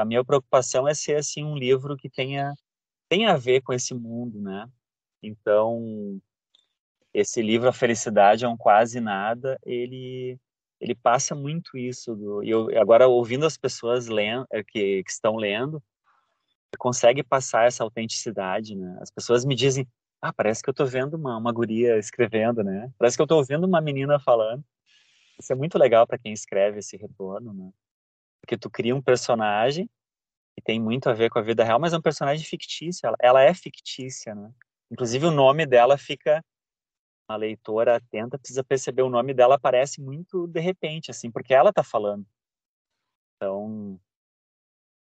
A minha preocupação é ser assim um livro que tenha tenha a ver com esse mundo, né? Então, esse livro A Felicidade é um quase nada, ele ele passa muito isso do eu agora ouvindo as pessoas lendo é, que, que estão lendo consegue passar essa autenticidade, né? As pessoas me dizem, ah, parece que eu estou vendo uma, uma guria escrevendo, né? Parece que eu estou ouvindo uma menina falando. Isso é muito legal para quem escreve esse retorno, né? Porque tu cria um personagem que tem muito a ver com a vida real, mas é um personagem fictício. Ela, ela é fictícia, né? Inclusive o nome dela fica a leitora atenta precisa perceber o nome dela aparece muito de repente, assim, porque ela está falando. Então,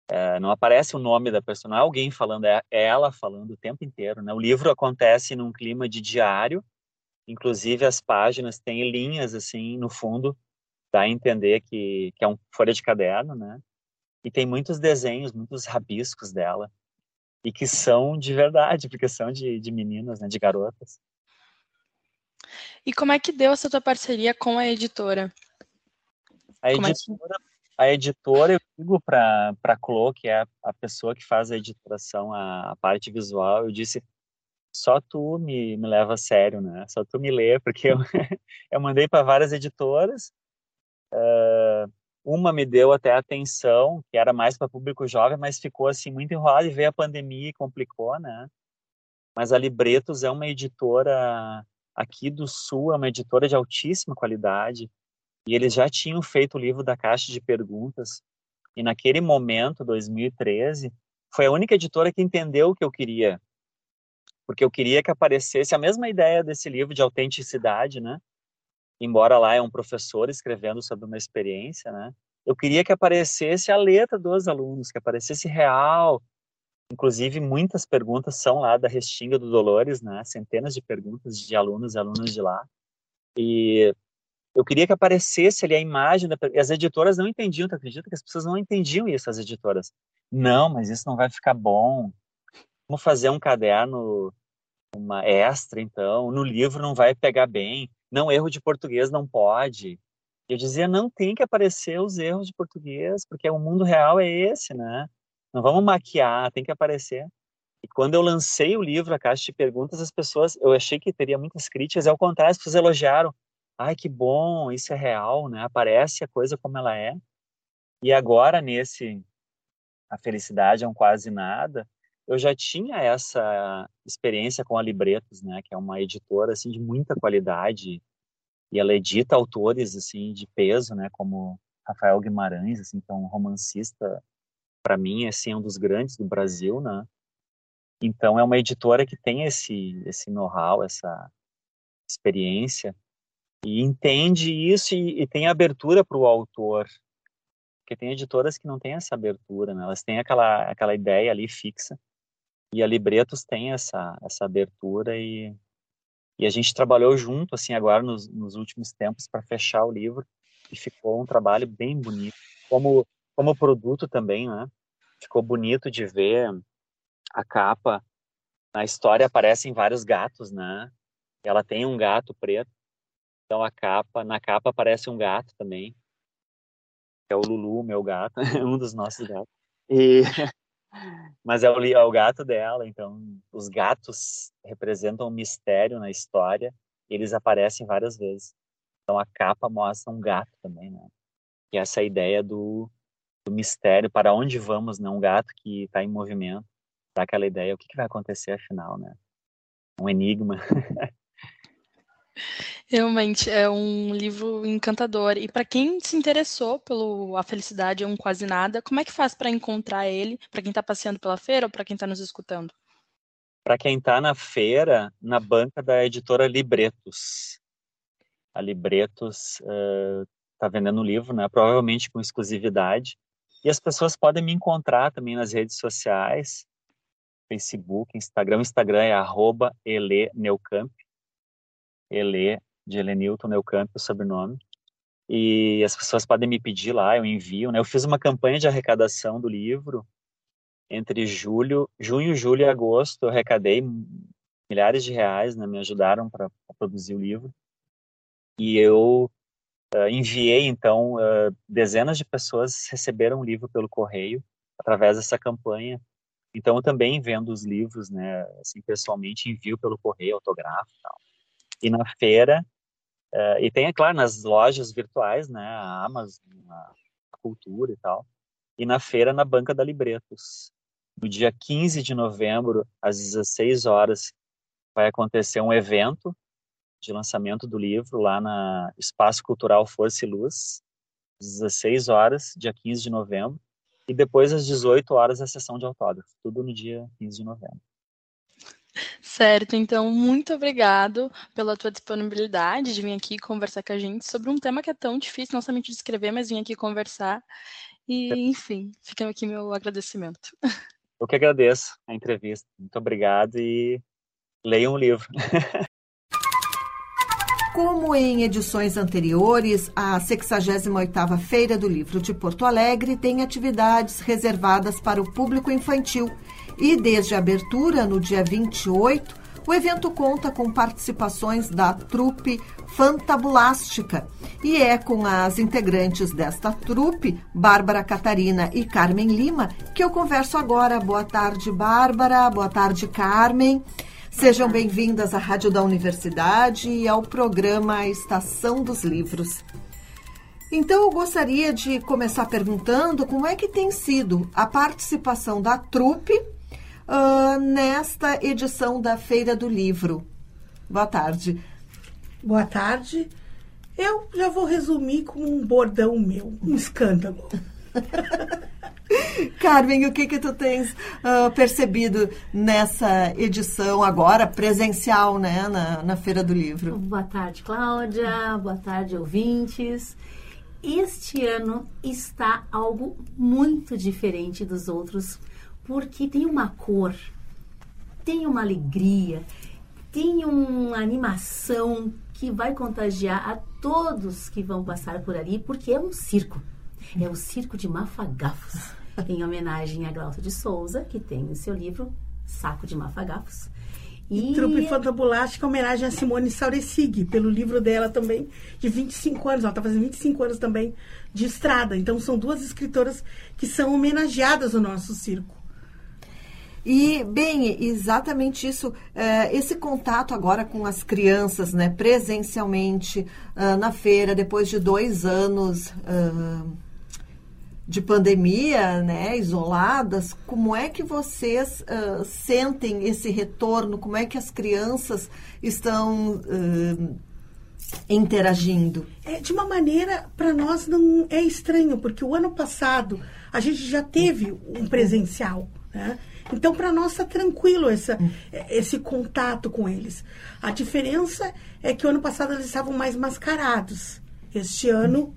é, não aparece o nome da pessoa, é alguém falando, é ela falando o tempo inteiro. Né? O livro acontece num clima de diário, inclusive as páginas têm linhas assim no fundo, dá a entender que, que é um folha de caderno, né? E tem muitos desenhos, muitos rabiscos dela, e que são de verdade, porque são de, de meninas, né, de garotas. E como é que deu essa tua parceria com a editora? A como editora, é que... a editora eu digo para a Clo, que é a, pessoa que faz a editoração, a, a, parte visual, eu disse, só tu me, me leva a sério, né? Só tu me lê, porque eu, (laughs) eu mandei para várias editoras, uh, uma me deu até atenção, que era mais para público jovem, mas ficou assim muito enrolado e veio a pandemia e complicou, né? Mas a Libretos é uma editora aqui do Sul, é uma editora de altíssima qualidade, e eles já tinham feito o livro da Caixa de Perguntas, e naquele momento, 2013, foi a única editora que entendeu o que eu queria. Porque eu queria que aparecesse a mesma ideia desse livro de autenticidade, né? Embora lá é um professor escrevendo sobre uma experiência, né? Eu queria que aparecesse a letra dos alunos, que aparecesse real. Inclusive, muitas perguntas são lá da Restinga do Dolores, né? Centenas de perguntas de alunos e alunas de lá. E eu queria que aparecesse ali a imagem da e as editoras não entendiam, tu acredita que as pessoas não entendiam isso as editoras? Não, mas isso não vai ficar bom. Vamos fazer um caderno uma extra então, no livro não vai pegar bem. Não, erro de português não pode. Eu dizia, não tem que aparecer os erros de português, porque o mundo real é esse, né? Não vamos maquiar, tem que aparecer. E quando eu lancei o livro, a Caixa de Perguntas, as pessoas, eu achei que teria muitas críticas, ao contrário, as pessoas elogiaram ai que bom, isso é real, né? Aparece a coisa como ela é. E agora nesse a felicidade é um quase nada, eu já tinha essa experiência com a Libretos, né, que é uma editora assim de muita qualidade e ela edita autores assim de peso, né, como Rafael Guimarães, assim, que é um romancista para mim assim é um dos grandes do Brasil, né? Então é uma editora que tem esse esse know-how, essa experiência e entende isso e, e tem abertura para o autor. Porque tem editoras que não têm essa abertura, né? elas têm aquela, aquela ideia ali fixa. E a Libretos tem essa, essa abertura e, e a gente trabalhou junto, assim, agora nos, nos últimos tempos para fechar o livro. E ficou um trabalho bem bonito. Como, como produto também, né? Ficou bonito de ver a capa. Na história aparecem vários gatos, né? Ela tem um gato preto então a capa, na capa aparece um gato também, é o Lulu, meu gato, (laughs) um dos nossos gatos. E (laughs) mas é o, é o gato dela, então os gatos representam um mistério na história, eles aparecem várias vezes. Então a capa mostra um gato também, né? E essa ideia do, do mistério, para onde vamos, né? Um gato que está em movimento, dá aquela ideia, o que, que vai acontecer afinal, né? Um enigma. (laughs) Realmente é um livro encantador. E para quem se interessou pelo A Felicidade é um Quase Nada, como é que faz para encontrar ele? Para quem está passeando pela feira ou para quem está nos escutando? Para quem está na feira, na banca da editora Libretos. A Libretos está uh, vendendo o livro, né? provavelmente com exclusividade. E as pessoas podem me encontrar também nas redes sociais, Facebook, Instagram. O Instagram é arroba eleneucamp. Ele, de Helenilton Neucamp, o sobrenome. E as pessoas podem me pedir lá, eu envio. Né? Eu fiz uma campanha de arrecadação do livro entre julho, junho, julho e agosto. Eu arrecadei milhares de reais, né? me ajudaram para produzir o livro. E eu uh, enviei, então, uh, dezenas de pessoas receberam o livro pelo correio através dessa campanha. Então, eu também vendo os livros, né, assim, pessoalmente, envio pelo correio, autografo e tal e na feira. Uh, e tem, é claro, nas lojas virtuais, né? A Amazon, a Cultura e tal. E na feira, na Banca da Libretos. No dia 15 de novembro, às 16 horas, vai acontecer um evento de lançamento do livro lá na Espaço Cultural Força e Luz, às 16 horas, dia 15 de novembro. E depois, às 18 horas, a sessão de autógrafo. Tudo no dia 15 de novembro. Certo, então muito obrigado pela tua disponibilidade de vir aqui conversar com a gente sobre um tema que é tão difícil, não somente de escrever, mas vir aqui conversar. E, enfim, fica aqui meu agradecimento. Eu que agradeço a entrevista. Muito obrigado e leiam o livro. (laughs) Como em edições anteriores, a 68ª Feira do Livro de Porto Alegre tem atividades reservadas para o público infantil e desde a abertura, no dia 28, o evento conta com participações da trupe Fantabulástica e é com as integrantes desta trupe, Bárbara Catarina e Carmen Lima, que eu converso agora. Boa tarde, Bárbara. Boa tarde, Carmen. Sejam bem-vindas à Rádio da Universidade e ao programa Estação dos Livros. Então, eu gostaria de começar perguntando como é que tem sido a participação da trupe uh, nesta edição da Feira do Livro. Boa tarde. Boa tarde. Eu já vou resumir com um bordão meu, um escândalo. (laughs) Carmen, o que que tu tens uh, percebido nessa edição agora presencial, né, na, na Feira do Livro? Boa tarde, Cláudia. Boa tarde, ouvintes. Este ano está algo muito diferente dos outros, porque tem uma cor, tem uma alegria, tem uma animação que vai contagiar a todos que vão passar por ali, porque é um circo. É o Circo de Mafagafos, (laughs) em homenagem a Glaucia de Souza, que tem o seu livro Saco de Mafagafos. E, e Trupe Fantabulástica, homenagem a Simone Sauresig, pelo livro dela também, de 25 anos. Ela está fazendo 25 anos também de estrada. Então, são duas escritoras que são homenageadas no nosso circo. E, bem, exatamente isso, é, esse contato agora com as crianças, né, presencialmente, uh, na feira, depois de dois anos. Uh, de pandemia, né, isoladas, como é que vocês uh, sentem esse retorno? Como é que as crianças estão interagindo? É, de uma maneira, para nós não é estranho, porque o ano passado a gente já teve um presencial, né? Então, para nós está tranquilo essa, esse contato com eles. A diferença é que o ano passado eles estavam mais mascarados. Este ano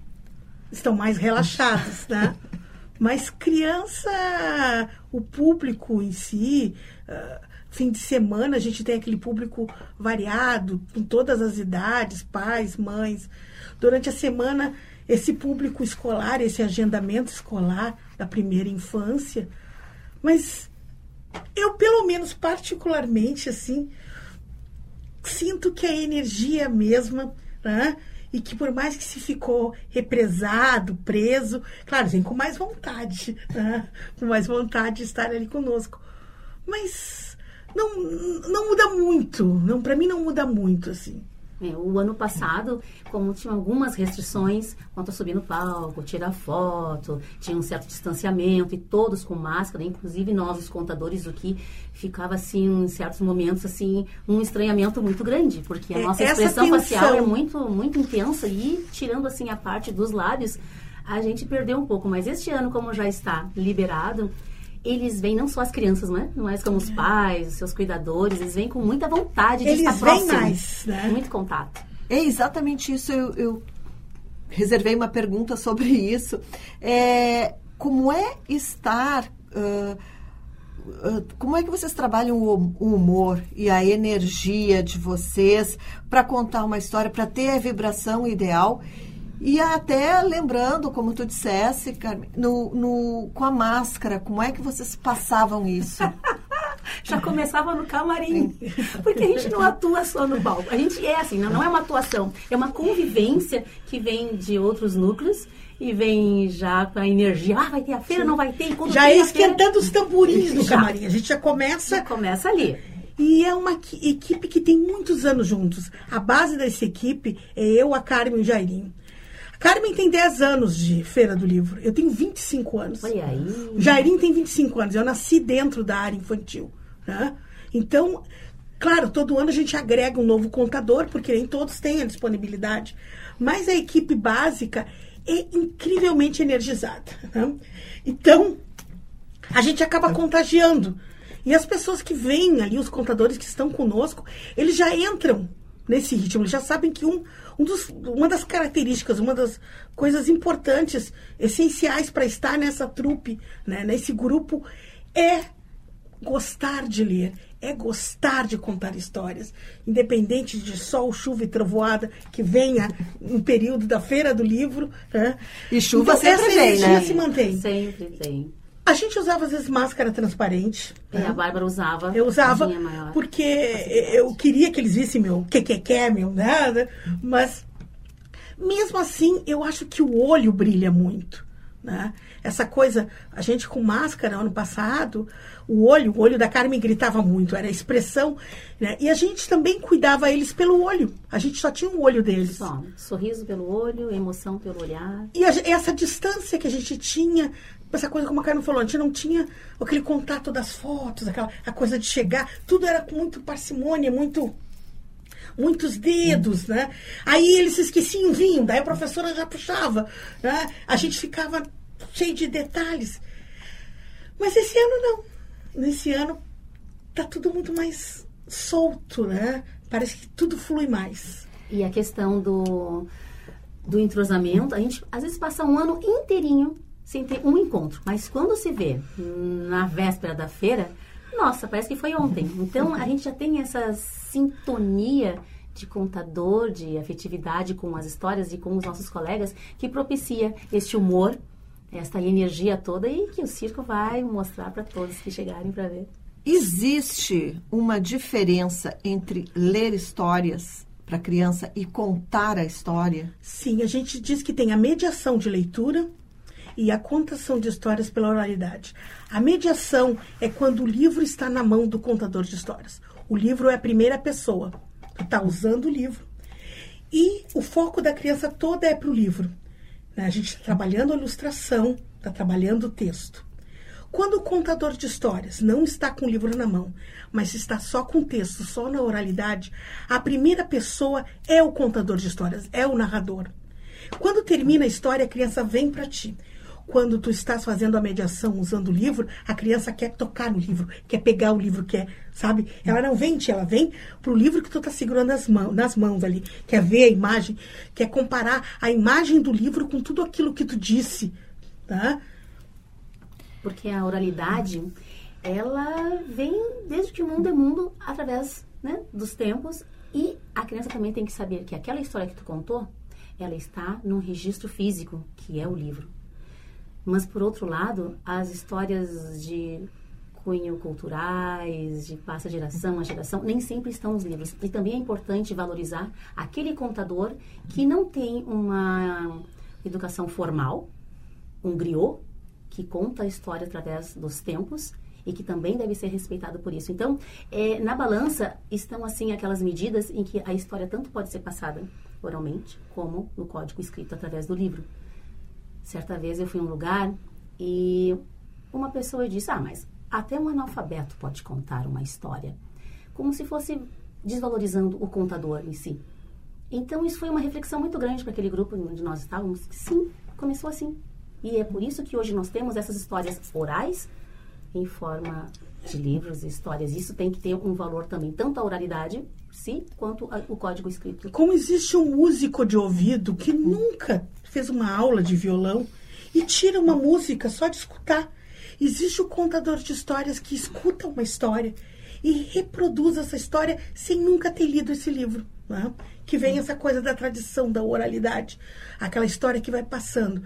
estão mais relaxados, né? (laughs) Mas criança, o público em si, uh, fim de semana a gente tem aquele público variado, com todas as idades, pais, mães. Durante a semana, esse público escolar, esse agendamento escolar da primeira infância. Mas eu, pelo menos particularmente, assim, sinto que a energia é mesma, né? e que por mais que se ficou represado, preso, claro, vem com mais vontade, né? com mais vontade de estar ali conosco. Mas não, não muda muito, não para mim não muda muito assim. É, o ano passado, como tinha algumas restrições quanto a subir no palco, tirar foto, tinha um certo distanciamento e todos com máscara, inclusive nós, os contadores, o que ficava assim, em certos momentos, assim, um estranhamento muito grande, porque a É, nossa essa expressão facial é tensão. muito, muito intensa e tirando assim a parte dos lábios, a gente perdeu um pouco. Mas este ano, como já está liberado, eles vêm não só as crianças, né? Mas como os pais, os seus cuidadores, eles vêm com muita vontade de Eles estar vêm próximo. mais, né? Muito contato. É exatamente isso. Eu, eu reservei uma pergunta sobre (laughs) isso. É, como é estar. ah, como é que vocês trabalham o, o humor e a energia de vocês para contar uma história, para ter a vibração ideal? E até lembrando, como tu dissesse, Carmen, no, no, com a máscara, como é que vocês passavam isso? (laughs) Já começava no camarim. Porque a gente não atua só no palco. A gente é assim, não, não é uma atuação. É uma convivência que vem de outros núcleos e vem já com a energia. Ah, vai ter a feira, não vai ter. Quando Já é a feira, esquentando os tamborins do camarim. A gente já começa já começa ali. E é uma equi- equipe que tem muitos anos juntos. A base dessa equipe é eu, a Carmen e o Jairinho. Carmen tem 10 anos de Feira do Livro. Eu tenho 25 anos. Olha aí. O Jairinho tem 25 anos. Eu nasci dentro da área infantil. Né? Então, claro, todo ano a gente agrega um novo contador, porque nem todos têm a disponibilidade. Mas a equipe básica é incrivelmente energizada. né? Então, a gente acaba contagiando. E as pessoas que vêm ali, os contadores que estão conosco, eles já entram nesse ritmo, eles já sabem que um, um dos, uma das características, uma das coisas importantes, essenciais para estar nessa trupe, né, nesse grupo, é gostar de ler, é gostar de contar histórias, independente de sol, chuva e trovoada que venha no período da feira do livro. né? E chuva Então, sempre essa vem, né? se mantém. Sempre tem. A gente usava às vezes máscara transparente. É, a Bárbara usava. Eu usava porque eu queria que eles vissem meu que que que, meu nada, mas mesmo assim eu acho que o olho brilha muito, né? Essa coisa, a gente com máscara ano passado, o olho, o olho da Carmen gritava muito, era a expressão, né? E a gente também cuidava eles pelo olho. A gente só tinha o olho deles. Só, sorriso pelo olho, emoção pelo olhar. E a- essa distância que a gente tinha, essa coisa como a Carmen falou, a gente não tinha aquele contato das fotos, aquela a coisa de chegar, tudo era com muito parcimônia, muito muitos dedos, né? Aí eles se esqueciam, vinham, daí a professora já puxava, né? A gente ficava cheio de detalhes. Mas esse ano não. Nesse ano tá tudo muito mais solto, né? Parece que tudo flui mais. E a questão do, do entrosamento, a gente às vezes passa um ano inteirinho sem ter um encontro. Mas quando se vê na véspera da feira, nossa, parece que foi ontem. Então a gente já tem essa sintonia de contador, de afetividade com as histórias e com os nossos colegas que propicia este humor, esta energia toda e que o circo vai mostrar para todos que chegarem para ver. Existe uma diferença entre ler histórias para criança e contar a história? Sim, a gente diz que tem a mediação de leitura e a contação de histórias pela oralidade. A mediação é quando o livro está na mão do contador de histórias. O livro é a primeira pessoa que está usando o livro. E o foco da criança toda é para o livro. né? A gente está trabalhando a ilustração, está trabalhando o texto. Quando o contador de histórias não está com o livro na mão, mas está só com o texto, só na oralidade, a primeira pessoa é o contador de histórias, é o narrador. Quando termina a história, a criança vem para ti. Quando tu estás fazendo a mediação usando o livro, a criança quer tocar no livro, quer pegar o livro, quer, sabe? Ela não vem em ti, ela vem pro livro que tu tá segurando nas mãos, nas mãos ali. Quer ver a imagem, quer comparar a imagem do livro com tudo aquilo que tu disse, tá? Porque a oralidade, ela vem desde que o mundo é mundo, através né, dos tempos. E a criança também tem que saber que aquela história que tu contou, ela está num registro físico, que é o livro. Mas, por outro lado, as histórias de cunho culturais, de passa geração a geração, nem sempre estão nos livros. E também é importante valorizar aquele contador que não tem uma educação formal, um griot, que conta a história através dos tempos e que também deve ser respeitado por isso. Então, é, na balança estão assim aquelas medidas em que a história tanto pode ser passada oralmente como no código escrito através do livro. Certa vez eu fui em um lugar e uma pessoa disse: "Ah, mas até um analfabeto pode contar uma história", como se fosse desvalorizando o contador em si. Então isso foi uma reflexão muito grande para aquele grupo onde nós estávamos. Sim, começou assim. E é por isso que hoje nós temos essas histórias orais em forma de livros e histórias. Isso tem que ter um valor também, tanto a oralidade, sim, quanto a, o código escrito. Como existe um músico de ouvido que nunca fez uma aula de violão e tira uma música só de escutar. Existe o contador de histórias que escuta uma história e reproduz essa história sem nunca ter lido esse livro. Né? Que vem essa coisa da tradição, da oralidade, aquela história que vai passando.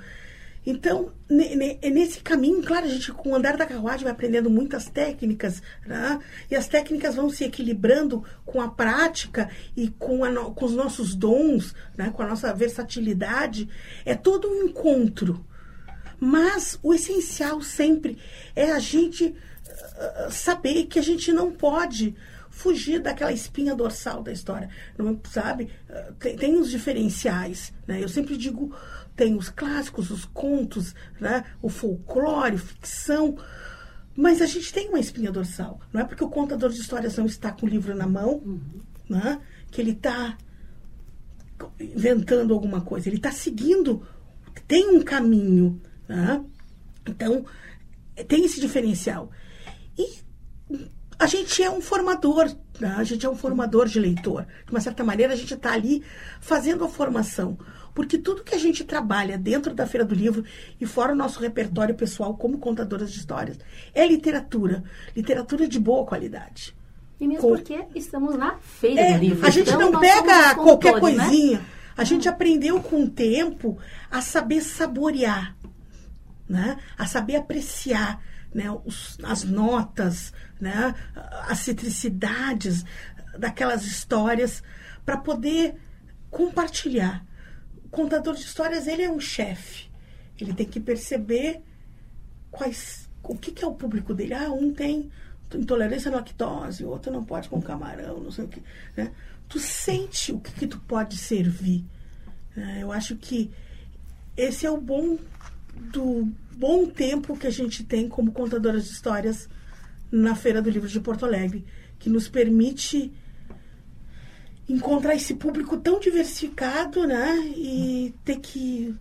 Então, nesse caminho, claro, a gente com o andar da carruagem vai aprendendo muitas técnicas, né? e as técnicas vão se equilibrando com a prática e com, a, com os nossos dons, né? com a nossa versatilidade. É todo um encontro. Mas o essencial sempre é a gente uh, saber que a gente não pode fugir daquela espinha dorsal da história. Não sabe? Uh, tem, tem os diferenciais. Né? Eu sempre digo tem os clássicos, os contos, né? o folclore, ficção. Mas a gente tem uma espinha dorsal. Não é porque o contador de histórias não está com o livro na mão uhum. né? que ele está inventando alguma coisa. Ele está seguindo, tem um caminho. Né? Então, tem esse diferencial. E a gente é um formador? A gente é um formador de leitor. De uma certa maneira, a gente está ali fazendo a formação. Porque tudo que a gente trabalha dentro da Feira do Livro e fora o nosso repertório pessoal como contadoras de histórias é literatura. Literatura de boa qualidade. E mesmo Com... porque estamos na Feira é, do Livro. A gente então, não pega qualquer né? coisinha. Né? A gente aprendeu com o tempo a saber saborear, né? a saber apreciar né? Os, as notas, né? as citricidades daquelas histórias para poder compartilhar contador de histórias, ele é um chefe. Ele tem que perceber quais, o que, que é o público dele. Ah, um tem intolerância à lactose, o outro não pode com camarão, não sei o que. Né? Tu sente o que, que tu pode servir. É, eu acho que esse é o bom do bom tempo que a gente tem como contadoras de histórias na Feira do Livro de Porto Alegre, que nos permite encontrar esse público tão diversificado, né? E ter que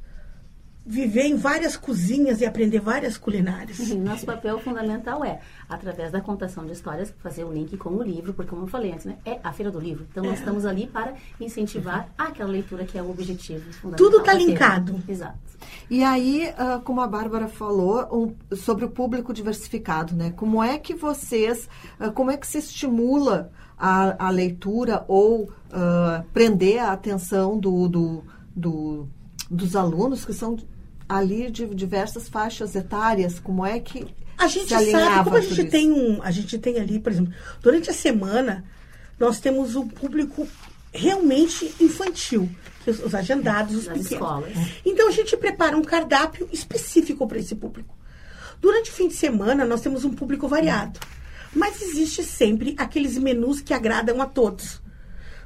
viver em várias cozinhas e aprender várias culinárias. Nosso papel fundamental é, através da contação de histórias, fazer o link com o livro, porque como eu falei antes, né, é a feira do livro. Então nós é. estamos ali para incentivar aquela leitura que é o objetivo fundamental. Tudo está linkado. Exato. E aí, ah, como a Bárbara falou, sobre o público diversificado, né? Como é que vocês, ah, como é que se estimula a, a leitura ou uh, prender a atenção do, do, do, dos alunos que são ali de diversas faixas etárias? Como é que a gente sabe como a gente tem um, a gente tem ali, por exemplo, durante a semana nós temos um público realmente infantil, os agendados, os pequenos. Escolas. Então a gente prepara um cardápio específico para esse público. Durante o fim de semana nós temos um público variado. Mas existe sempre aqueles menus que agradam a todos.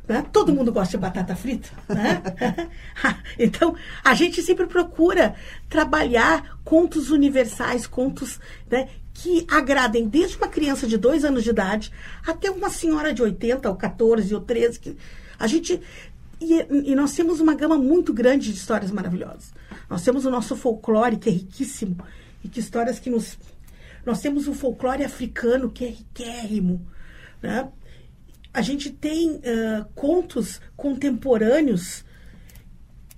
Né? Todo mundo gosta de batata frita, né? (laughs) então, a gente sempre procura trabalhar contos universais, contos né, que agradem desde uma criança de dois anos de idade até uma senhora de 80 ou 14 ou 13. Que a gente e, e, nós temos uma gama muito grande de histórias maravilhosas. Nós temos o nosso folclore, que é riquíssimo, e que histórias que nos nós temos o folclore africano, que é riquérrimo. Né? A gente tem uh, contos contemporâneos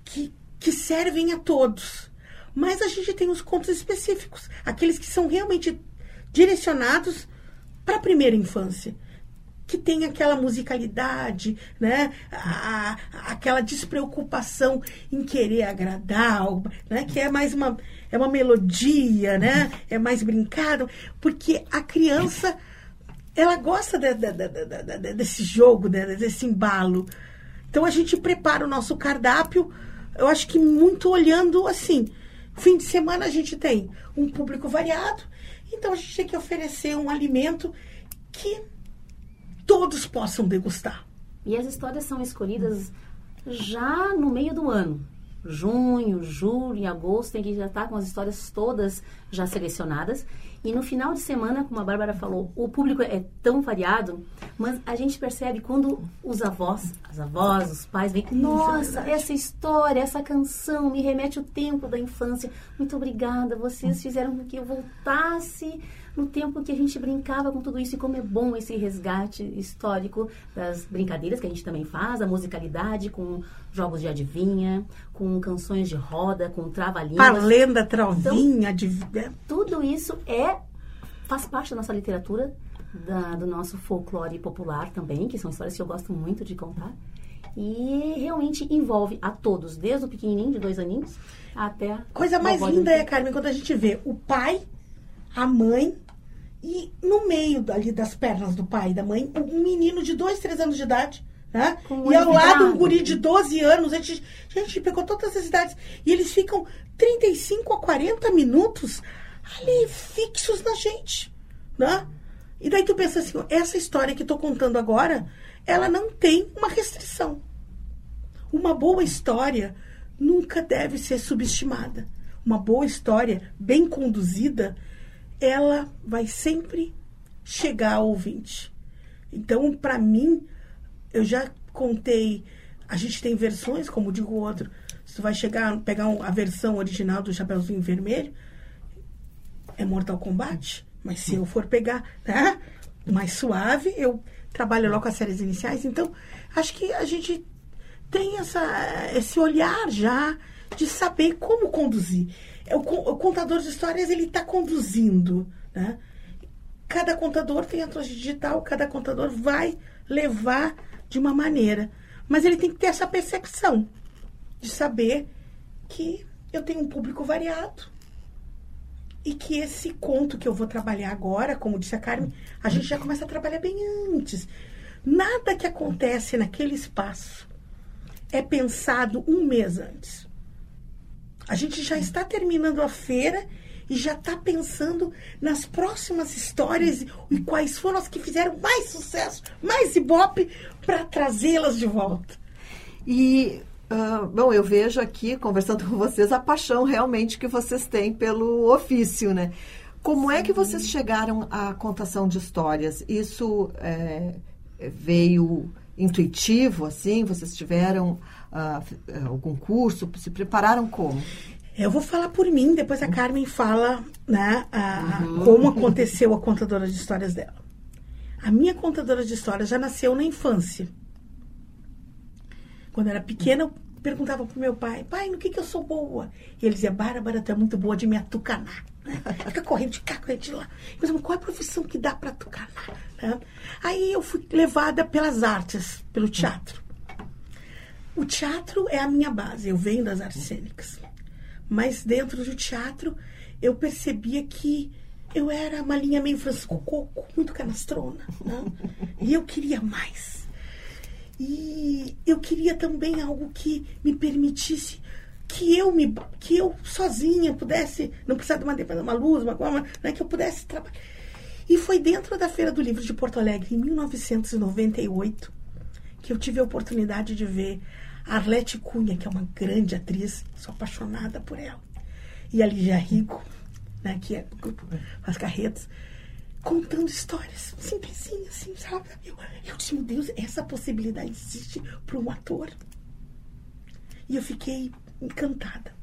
que, que servem a todos. Mas a gente tem os contos específicos, aqueles que são realmente direcionados para a primeira infância que tem aquela musicalidade, né? A, aquela despreocupação em querer agradar, né? Que é mais uma é uma melodia, né? É mais brincado, porque a criança ela gosta de, de, de, desse jogo, desse embalo. Então a gente prepara o nosso cardápio, eu acho que muito olhando assim. Fim de semana a gente tem um público variado Então a gente tem que oferecer um alimento que todos possam degustar. E as histórias são escolhidas já no meio do ano. Junho, julho agosto tem que já estar com as histórias todas já selecionadas. E no final de semana, como a Bárbara falou, o público é tão variado, mas a gente percebe quando os avós, as avós, os pais vêm, nossa, essa história, essa canção me remete ao tempo da infância. Muito obrigada, vocês fizeram com que eu voltasse no tempo que a gente brincava com tudo isso e como é bom esse resgate histórico das brincadeiras que a gente também faz, a musicalidade com jogos de adivinha, com canções de roda, com trava-línguas. Parlenda, trovinha, então, Tudo isso é faz parte da nossa literatura, da, do nosso folclore popular também, que são histórias que eu gosto muito de contar. E realmente envolve a todos, desde o pequenininho de dois aninhos até. Coisa mais linda é, Carmen, quando a gente vê o pai, a mãe e no meio ali das pernas do pai e da mãe, um menino de dois, três anos de idade. Né? E ao lado um guri de 12 anos. A gente, a gente pegou todas as idades. E eles ficam 35 a 40 minutos ali fixos na gente. Né? E daí tu pensa assim, essa história que estou contando agora, ela não tem uma restrição. Uma boa história nunca deve ser subestimada. Uma boa história, bem conduzida, ela vai sempre chegar ao ouvinte. Então, para mim, eu já contei. A gente tem versões, como digo o outro. Se tu vai chegar, pegar a versão original do Chapeuzinho Vermelho, é Mortal Kombat. Mas se eu for pegar né, mais suave, eu trabalho lá com as séries iniciais. Então, acho que a gente tem essa, esse olhar já de saber como conduzir. É, o, o contador de histórias, ele está conduzindo. Né? Cada contador tem a troja digital, cada contador vai levar de uma maneira. Mas ele tem que ter essa percepção de saber que eu tenho um público variado e que esse conto que eu vou trabalhar agora, como disse a Carmen, a gente já começa a trabalhar bem antes. Nada que acontece naquele espaço é pensado um mês antes. A gente já está terminando a feira e já está pensando nas próximas histórias e quais foram as que fizeram mais sucesso, mais ibope, para trazê-las de volta. E, uh, bom, eu vejo aqui, conversando (laughs) com vocês, a paixão realmente que vocês têm pelo ofício, né? Como é que vocês chegaram à contação de histórias? Isso é, veio intuitivo, assim? Vocês tiveram uh, algum curso? Se prepararam como? Eu vou falar por mim, depois a Carmen fala né, a, uhum. como aconteceu a contadora de histórias dela. A minha contadora de histórias já nasceu na infância. Quando eu era pequena, eu perguntava pro meu pai, pai, no que, que eu sou boa? E ele dizia, Bárbara, tu é muito boa de me atucanar. Né? Fica correndo de cá, correndo de lá. Mas qual é a profissão que dá para atucanar? Né? Aí eu fui levada pelas artes, pelo teatro. O teatro é a minha base, eu venho das artes cênicas. Mas dentro do teatro, eu percebia que eu era uma linha meio Francisco Coco, muito canastrona. Né? E eu queria mais. E eu queria também algo que me permitisse que eu me que eu sozinha pudesse não precisar de uma, de uma luz uma coisa né, que eu pudesse trabalhar e foi dentro da feira do livro de Porto Alegre em 1998 que eu tive a oportunidade de ver Arlete Cunha, que é uma grande atriz, sou apaixonada por ela. E a Lígia Rico, né, que é do grupo As Carretas, contando histórias simplesinhas, assim, sabe? Eu, eu disse, meu Deus, essa possibilidade existe para um ator. E eu fiquei encantada.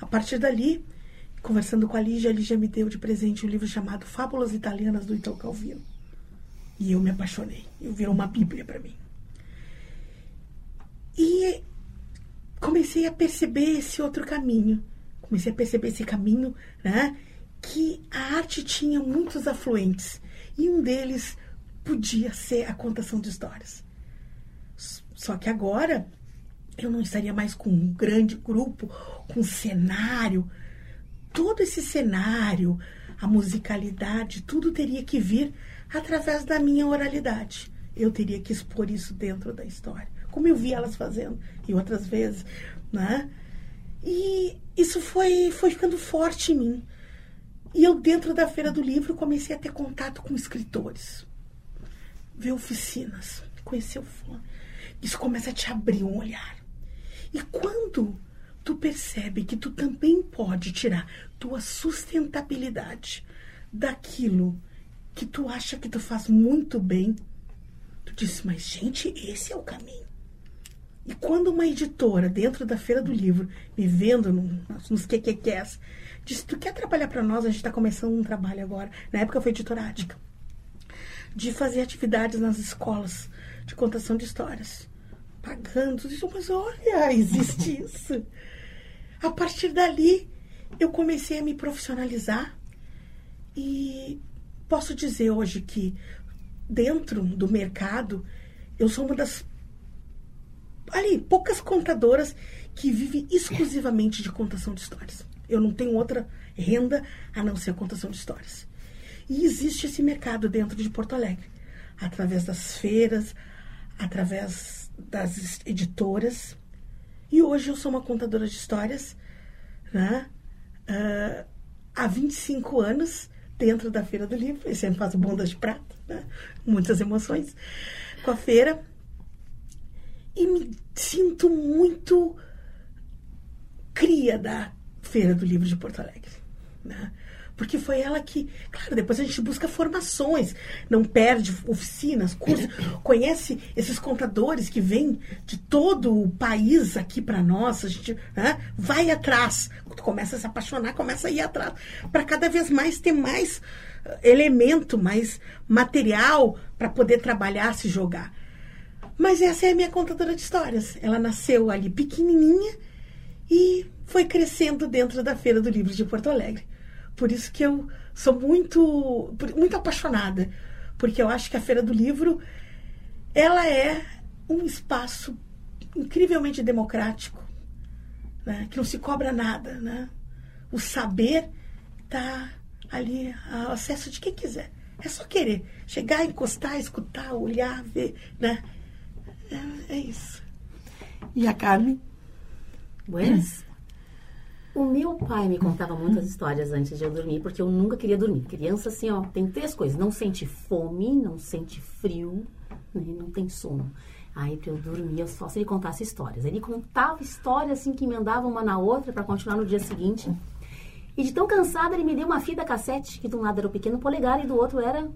A partir dali, conversando com a Lígia, a Lígia me deu de presente um livro chamado Fábulas Italianas do Italo Calvino. E eu me apaixonei. Eu virou uma bíblia para mim. E comecei a perceber esse outro caminho. Comecei a perceber esse caminho, né? Que a arte tinha muitos afluentes. E um deles podia ser a contação de histórias. Só que agora eu não estaria mais com um grande grupo, com cenário. Todo esse cenário, a musicalidade, tudo teria que vir através da minha oralidade. Eu teria que expor isso dentro da história como eu vi elas fazendo, e outras vezes, né? E isso foi, foi ficando forte em mim. E eu, dentro da Feira do Livro, comecei a ter contato com escritores, ver oficinas, conhecer o fulano. Isso começa a te abrir um olhar. E quando tu percebe que tu também pode tirar tua sustentabilidade daquilo que tu acha que tu faz muito bem, tu diz, mas gente, esse é o caminho. E quando uma editora, dentro da Feira do Livro, me vendo no, nos QQQs, disse, tu quer trabalhar para nós? A gente está começando um trabalho agora. Na época foi editora Ática. De fazer atividades nas escolas de contação de histórias. Pagando. Eu disse, mas olha, (laughs) existe isso. A partir dali, eu comecei a me profissionalizar e posso dizer hoje que dentro do mercado eu sou uma das ali poucas contadoras que vivem exclusivamente de contação de histórias. Eu não tenho outra renda a não ser a contação de histórias. E existe esse mercado dentro de Porto Alegre, através das feiras, através das editoras. E hoje eu sou uma contadora de histórias né? Uh, há 25 anos dentro da Feira do Livro. Eu sempre faço bondas de prata, né? muitas emoções com a feira. E me sinto muito cria da Feira do Livro de Porto Alegre. Né? Porque foi ela que, claro, depois a gente busca formações, não perde oficinas, cursos, (coughs) conhece esses contadores que vêm de todo o país aqui para nós, a gente né, vai atrás, começa a se apaixonar, começa a ir atrás, para cada vez mais ter mais eh, elemento, mais material para poder trabalhar, se jogar. Mas essa é a minha contadora de histórias. Ela nasceu ali pequenininha e foi crescendo dentro da Feira do Livro de Porto Alegre. Por isso que eu sou muito, muito apaixonada, porque eu acho que a Feira do Livro ela é um espaço incrivelmente democrático, né? que não se cobra nada, né? O saber está ali ao acesso de quem quiser. É só querer chegar, encostar, escutar, olhar, ver, né? É, é isso. E a Carmen? Buenas. O meu pai me contava muitas histórias antes de eu dormir, porque eu nunca queria dormir. Criança, assim, ó, tem três coisas: não sente fome, não sente frio, né, não tem sono. Aí, pra eu dormir, eu só se ele contasse histórias. Ele contava histórias, assim, que emendavam uma na outra para continuar no dia seguinte. E de tão cansada, ele me deu uma fita cassete, que de um lado era o pequeno polegar e do outro era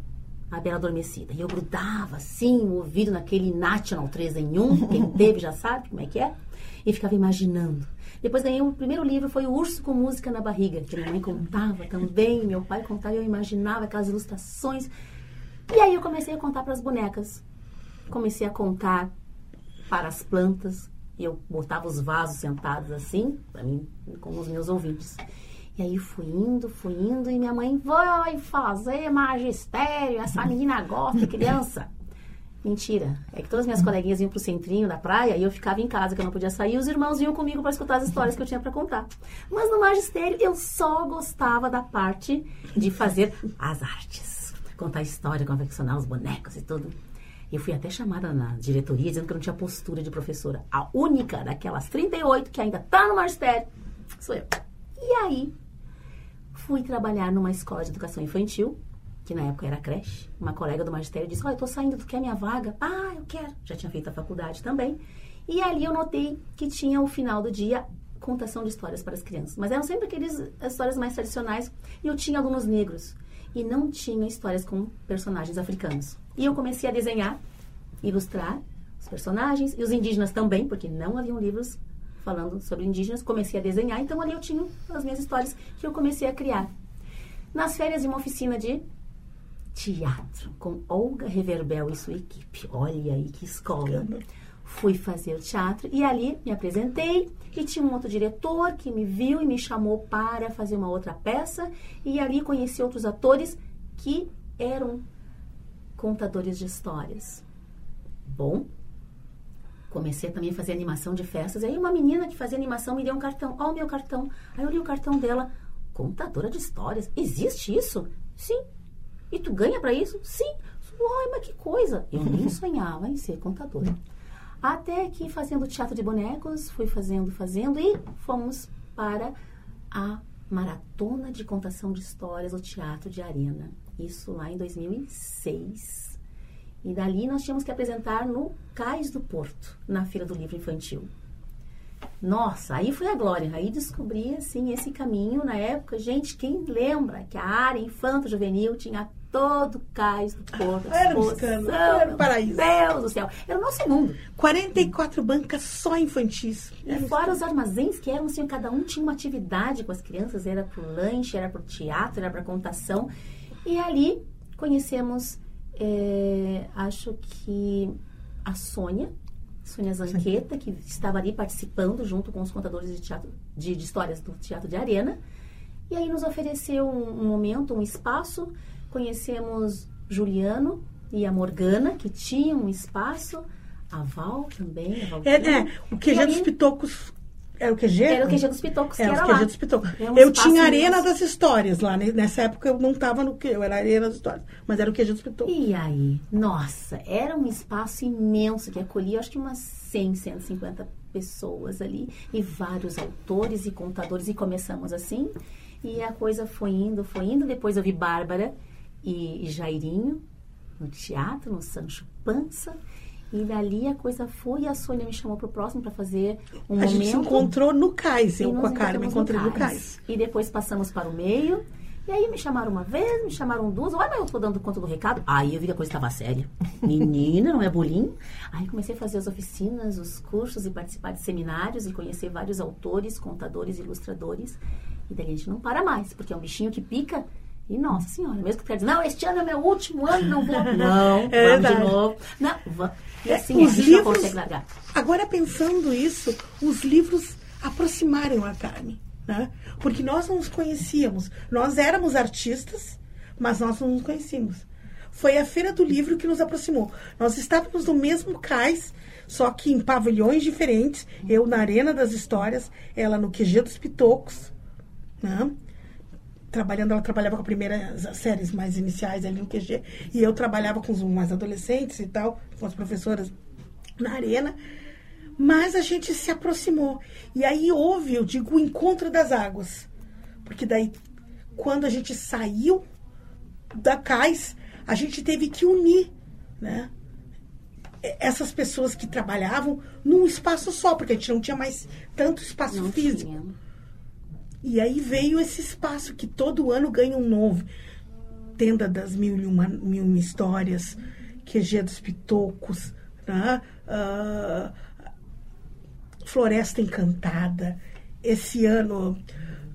a Bela Adormecida. E eu grudava, assim, o ouvido naquele National 3 em 1, quem teve já sabe como é que é, e ficava imaginando depois ganhei o primeiro livro, foi O Urso com Música na Barriga, que minha mãe contava também, meu pai contava, eu imaginava aquelas ilustrações. E aí eu comecei a contar para as bonecas. Comecei a contar para as plantas. Eu botava os vasos sentados assim, para mim, com os meus ouvintes. E aí fui indo, fui indo, e minha mãe, vai fazer magistério, essa menina gosta de criança. Mentira. É que todas as minhas coleguinhas iam pro centrinho da praia e eu ficava em casa, que eu não podia sair, e os irmãos vinham comigo para escutar as histórias que eu tinha para contar. Mas no magistério eu só gostava da parte de fazer as artes. Contar história, confeccionar os bonecos e tudo. Eu fui até chamada na diretoria dizendo que eu não tinha postura de professora. A única daquelas 38 que ainda tá no magistério sou eu. E aí, fui trabalhar numa escola de educação infantil que na época era creche, uma colega do magistério disse: Olha, eu tô saindo, tu quer minha vaga? Ah, eu quero. Já tinha feito a faculdade também. E ali eu notei que tinha o final do dia contação de histórias para as crianças. Mas eram sempre aquelas histórias mais tradicionais. E eu tinha alunos negros. E não tinha histórias com personagens africanos. E eu comecei a desenhar, ilustrar os personagens. E os indígenas também, porque não haviam livros falando sobre indígenas. Comecei a desenhar. Então ali eu tinha as minhas histórias que eu comecei a criar. Nas férias de uma oficina de teatro com Olga Reverbel e sua equipe. Olha aí que escola. Fui fazer teatro e ali me apresentei e tinha um outro diretor que me viu e me chamou para fazer uma outra peça e ali conheci outros atores que eram contadores de histórias. Bom, comecei também a fazer animação de festas. Aí uma menina que fazia animação me deu um cartão. Ó, oh, o meu cartão. Aí eu li o cartão dela. Contadora de histórias. Existe isso? Sim, e tu ganha para isso? Sim. Ai, mas que coisa. Eu nem (laughs) sonhava em ser contadora. Até que fazendo teatro de bonecos, fui fazendo, fazendo e fomos para a Maratona de Contação de Histórias no Teatro de Arena. Isso lá em 2006. E dali nós tínhamos que apresentar no Cais do Porto, na Feira do Livro Infantil. Nossa, aí foi a glória. Aí descobri, assim, esse caminho na época. Gente, quem lembra que a área infanto-juvenil tinha todo o cais do Porto. Ah, era um escândalo, era um paraíso. Deus do céu. Era o nosso mundo. 44 bancas só infantis. E fora os armazéns que eram assim, cada um tinha uma atividade com as crianças, era pro lanche, era pro teatro, era pra contação. E ali conhecemos, é, acho que a Sônia, Sônia Zanqueta, que estava ali participando junto com os contadores de, teatro, de, de histórias do Teatro de Arena. E aí nos ofereceu um, um momento, um espaço. Conhecemos Juliano e a Morgana, que tinham um espaço. A Val também. A Val É, é, o QG E dos aí- Pitocos. Era o QG? Era o QG dos Pitocos, Era era o QG lá. dos Pitocos. Um eu tinha a Arena das Histórias lá. né? Nessa época eu não estava no que eu era Arena das Histórias. Mas era o QG dos Pitocos. E aí, nossa, era um espaço imenso que acolhia, acho que umas 100, 150 pessoas ali e vários autores e contadores e começamos assim e a coisa foi indo, foi indo. Depois eu vi Bárbara e, e Jairinho no teatro, no Sancho Pança e dali a coisa foi e a Sônia me chamou pro próximo para fazer um a momento. gente se encontrou no Cais. Eu com a Carmen encontramos encontrei no Cais. Cais. E depois passamos para o meio. E aí me chamaram uma vez, me chamaram duas. Olha, mas eu tô dando conta do recado. Aí eu vi que a coisa estava séria. (laughs) Menina, não é bolinho? Aí comecei a fazer as oficinas, os cursos e participar de seminários e conhecer vários autores, contadores, ilustradores. E daí a gente não para mais, porque é um bichinho que pica. E nossa senhora, mesmo que tu quer dizer, não, este ano é meu último ano, não vou. (laughs) Não, É vamos verdade. de novo. Não, vamos. E É, assim, os não livros- consegue largar. Agora, pensando isso, os livros aproximaram a Carmen. Né? Porque nós não nos conhecíamos. Nós éramos artistas, mas nós não nos conhecíamos. Foi a Feira do Livro que nos aproximou. Nós estávamos no mesmo cais, só que em pavilhões diferentes. Eu na Arena das Histórias, ela no QG dos Pitocos. Né? Trabalhando, ela trabalhava com as séries mais iniciais ali no QG, e eu trabalhava com os mais adolescentes e tal, com as professoras na arena, mas a gente se aproximou. E aí houve, eu digo, o encontro das águas. Porque daí, quando a gente saiu da CAIS, a gente teve que unir, né? Essas pessoas que trabalhavam num espaço só, porque a gente não tinha mais tanto espaço Não físico. tinha. E aí veio esse espaço que todo ano ganha um novo. Tenda das Mil e Uma, mil e uma Histórias, QG dos Pitocos, né? Ah, Floresta Encantada. Esse ano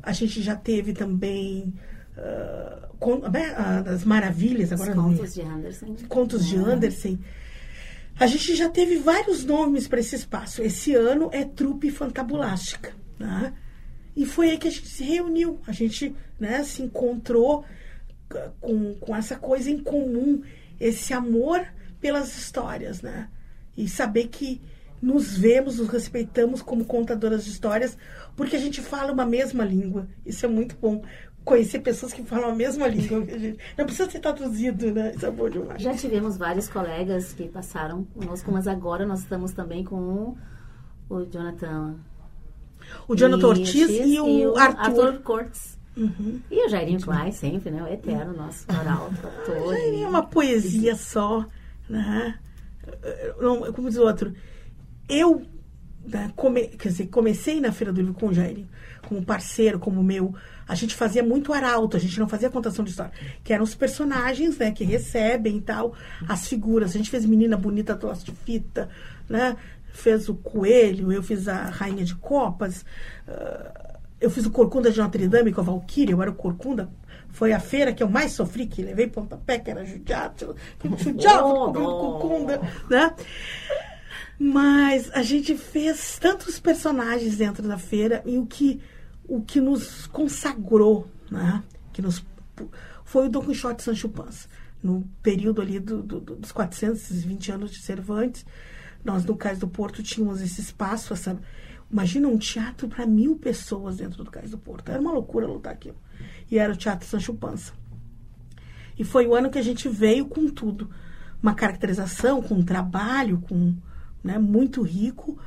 a gente já teve também ah, con- né, ah, das Maravilhas, Os agora me- contos de Anderson. Contos de. Anderson. A gente já teve vários nomes para esse espaço. Esse ano é Trupe Fantabulástica. Né? E foi aí que a gente se reuniu. A gente né, se encontrou c- com, com essa coisa em comum, esse amor pelas histórias. Né? E saber que nos vemos, nos respeitamos como contadoras de histórias, porque a gente fala uma mesma língua. Isso é muito bom. Conhecer pessoas que falam a mesma língua. Não precisa ser traduzido, né? Isso é bom demais. Já tivemos vários colegas que passaram conosco, mas agora nós estamos também com o Jonathan. O Jonathan Ortiz Ortiz e o, Arthur. Cortes. Uhum. E o Jairinho Klein, sempre, né? O eterno nosso oral, autor. É uma poesia só, né? Não, como diz o outro, eu né, come- quer dizer, comecei na Feira do Livro com o Jairinho, como parceiro, como meu. A gente fazia muito arauto, a gente não fazia contação de história, que eram os personagens, né, que recebem e tal, as figuras. A gente fez Menina Bonita Troço de Fita, né? Fez o Coelho, eu fiz a Rainha de Copas, ah, eu fiz o Corcunda de Notre Dame com a Valkyria, eu era o Corcunda. Foi a feira que eu mais sofri, que levei pontapé, que era judiado, que me judiava Oh. Corcunda, né? Mas a gente fez tantos personagens dentro da feira e o que, o que nos consagrou, né? Que nos, foi o Don Quixote Sancho Panza. No período ali do- do- dos 420 anos de Cervantes, nós no Cais do Porto tínhamos esse espaço, essa, imagina um teatro para mil pessoas dentro do Cais do Porto. Era uma loucura lutar aquilo. E era o Teatro Sancho Panza. E foi o ano que a gente veio com tudo. Uma caracterização, com um trabalho, com né, muito rico.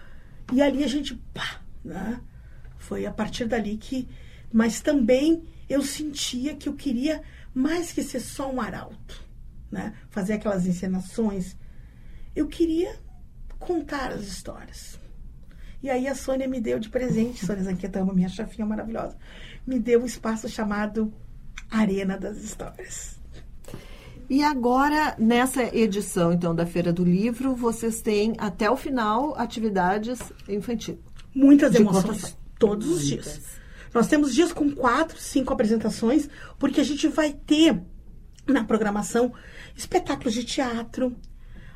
E ali a gente, pá, né? Foi a partir dali que mas também eu sentia que eu queria mais que ser só um arauto, né? Fazer aquelas encenações. Eu queria contar as histórias. E aí a Sônia me deu de presente, Sônia Zanqueta, minha chefinha maravilhosa, me deu um espaço chamado Arena das Histórias. E agora, nessa edição, então, da Feira do Livro, vocês têm, até o final, atividades infantil. Muitas emoções, contação. todos os dias. Nós temos dias com quatro, cinco apresentações, porque a gente vai ter na programação espetáculos de teatro,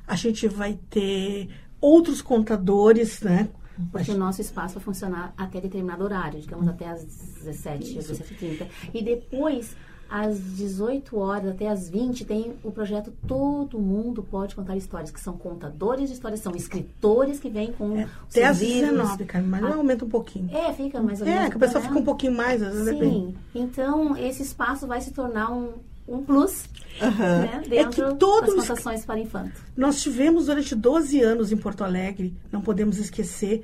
a gente vai ter outros contadores, né? Porque o nosso espaço vai funcionar até determinado horário, digamos até às 17, às 17h30. E depois, às 18 horas até às 20, tem o projeto Todo Mundo Pode Contar Histórias, que são contadores de histórias, são escritores que vêm com É, os até às seus livros. 19, cara, mas Ah, aumenta um pouquinho. É, fica mais ou menos. É, que a pessoa né? fica um pouquinho mais, às vezes depende. Sim, então esse espaço vai se tornar um, um plus Aham. né, É dentro que todos- das contações para infanto. Nós tivemos durante 12 anos em Porto Alegre, não podemos esquecer,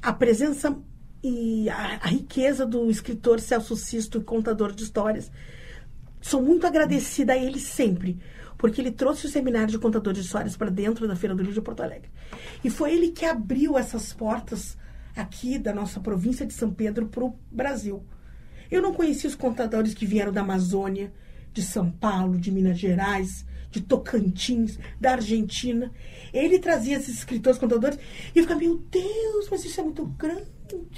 a presença e a, a riqueza do escritor Celso Sisto, contador de histórias. Sou muito agradecida a ele sempre, porque ele trouxe o seminário de contador de histórias para dentro da Feira do Livro de Porto Alegre. E foi ele que abriu essas portas aqui da nossa província de São Pedro para o Brasil. Eu não conhecia os contadores que vieram da Amazônia, de São Paulo, de Minas Gerais, de Tocantins, da Argentina. Ele trazia esses escritores, contadores, e eu ficava, meu Deus, mas isso é muito grande.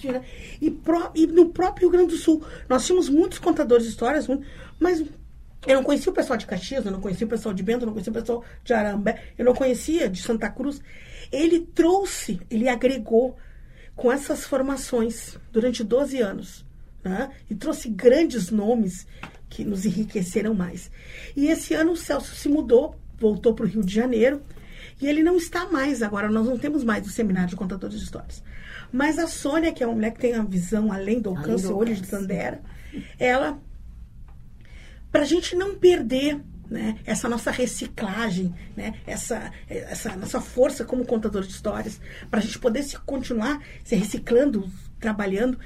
né? E, pró- e no próprio Rio Grande do Sul, nós tínhamos muitos contadores de histórias, mas eu não conhecia o pessoal de Caxias, eu não conhecia o pessoal de Bento, eu não conhecia o pessoal de Arambé, eu não conhecia de Santa Cruz. Ele trouxe, ele agregou com essas formações durante 12 anos. Né? E trouxe grandes nomes que nos enriqueceram mais. E esse ano o Celso se mudou, voltou para o Rio de Janeiro, e ele não está mais agora, nós não temos mais o seminário de contadores de histórias. Mas a Sônia, que é uma mulher que tem a visão além do Além alcance, do olho de. Tandera, ela para a gente não perder né, essa nossa reciclagem, né, essa, essa nossa força como contador de histórias, para a gente poder se continuar se reciclando, trabalhando,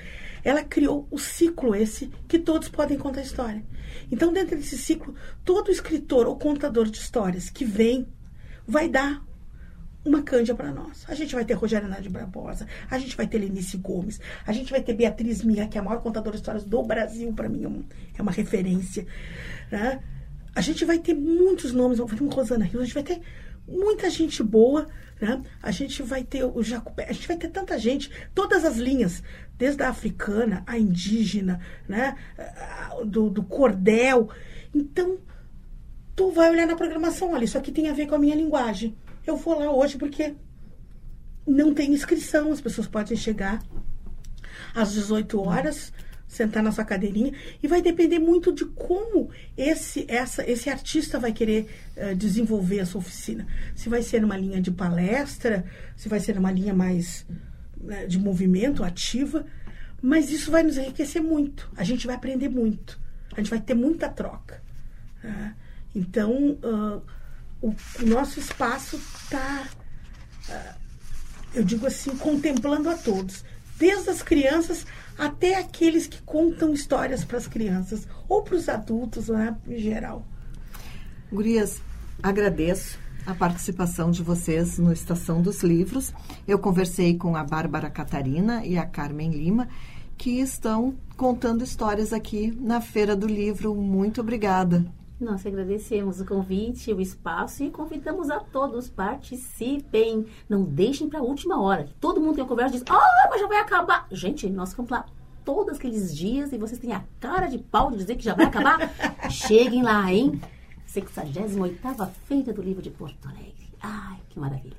ela criou o ciclo esse que todos podem contar história. Então, dentro desse ciclo, todo escritor ou contador de histórias que vem vai dar uma cândia para nós. A gente vai ter Rogério Nádia Barbosa, a gente vai ter Lenice Gomes, a gente vai ter Beatriz Mirra, que é a maior contadora de histórias do Brasil, para mim é, um- é uma referência. né? A gente vai ter muitos nomes, vai ter uma Rosana Rios, a gente vai ter muita gente boa, né? a gente vai ter o Jacobé, a gente vai ter tanta gente, todas as linhas, desde a africana, a indígena, né? do, do cordel. Então, tu vai olhar na programação, olha, isso aqui tem a ver com a minha linguagem. Eu vou lá hoje porque não tem inscrição, as pessoas podem chegar às 18 horas, sentar na sua cadeirinha, e vai depender muito de como esse, essa, esse artista vai querer eh, desenvolver a sua oficina. Se vai ser numa linha de palestra, se vai ser numa linha mais de movimento, ativa, mas isso vai nos enriquecer muito. A gente vai aprender muito. A gente vai ter muita troca. né? Então, ah, o, o nosso espaço está eu digo assim, contemplando a todos, desde as crianças até aqueles que contam histórias para as crianças ou para os adultos, né, em geral. Gurias, agradeço a participação de vocês no Estação dos Livros. Eu conversei com a Bárbara Catarina e a Carmen Lima, que estão contando histórias aqui na Feira do Livro. Muito obrigada. Nós agradecemos o convite, o espaço e convidamos a todos, participem. Não deixem para a última hora. Todo mundo tem uma conversa e diz, ah, mas já vai acabar. Gente, nós ficamos lá todos aqueles dias e vocês têm a cara de pau de dizer que já vai acabar. (laughs) Cheguem lá, hein? 68ª Feira do Livro de Porto Alegre. Ai, que maravilha.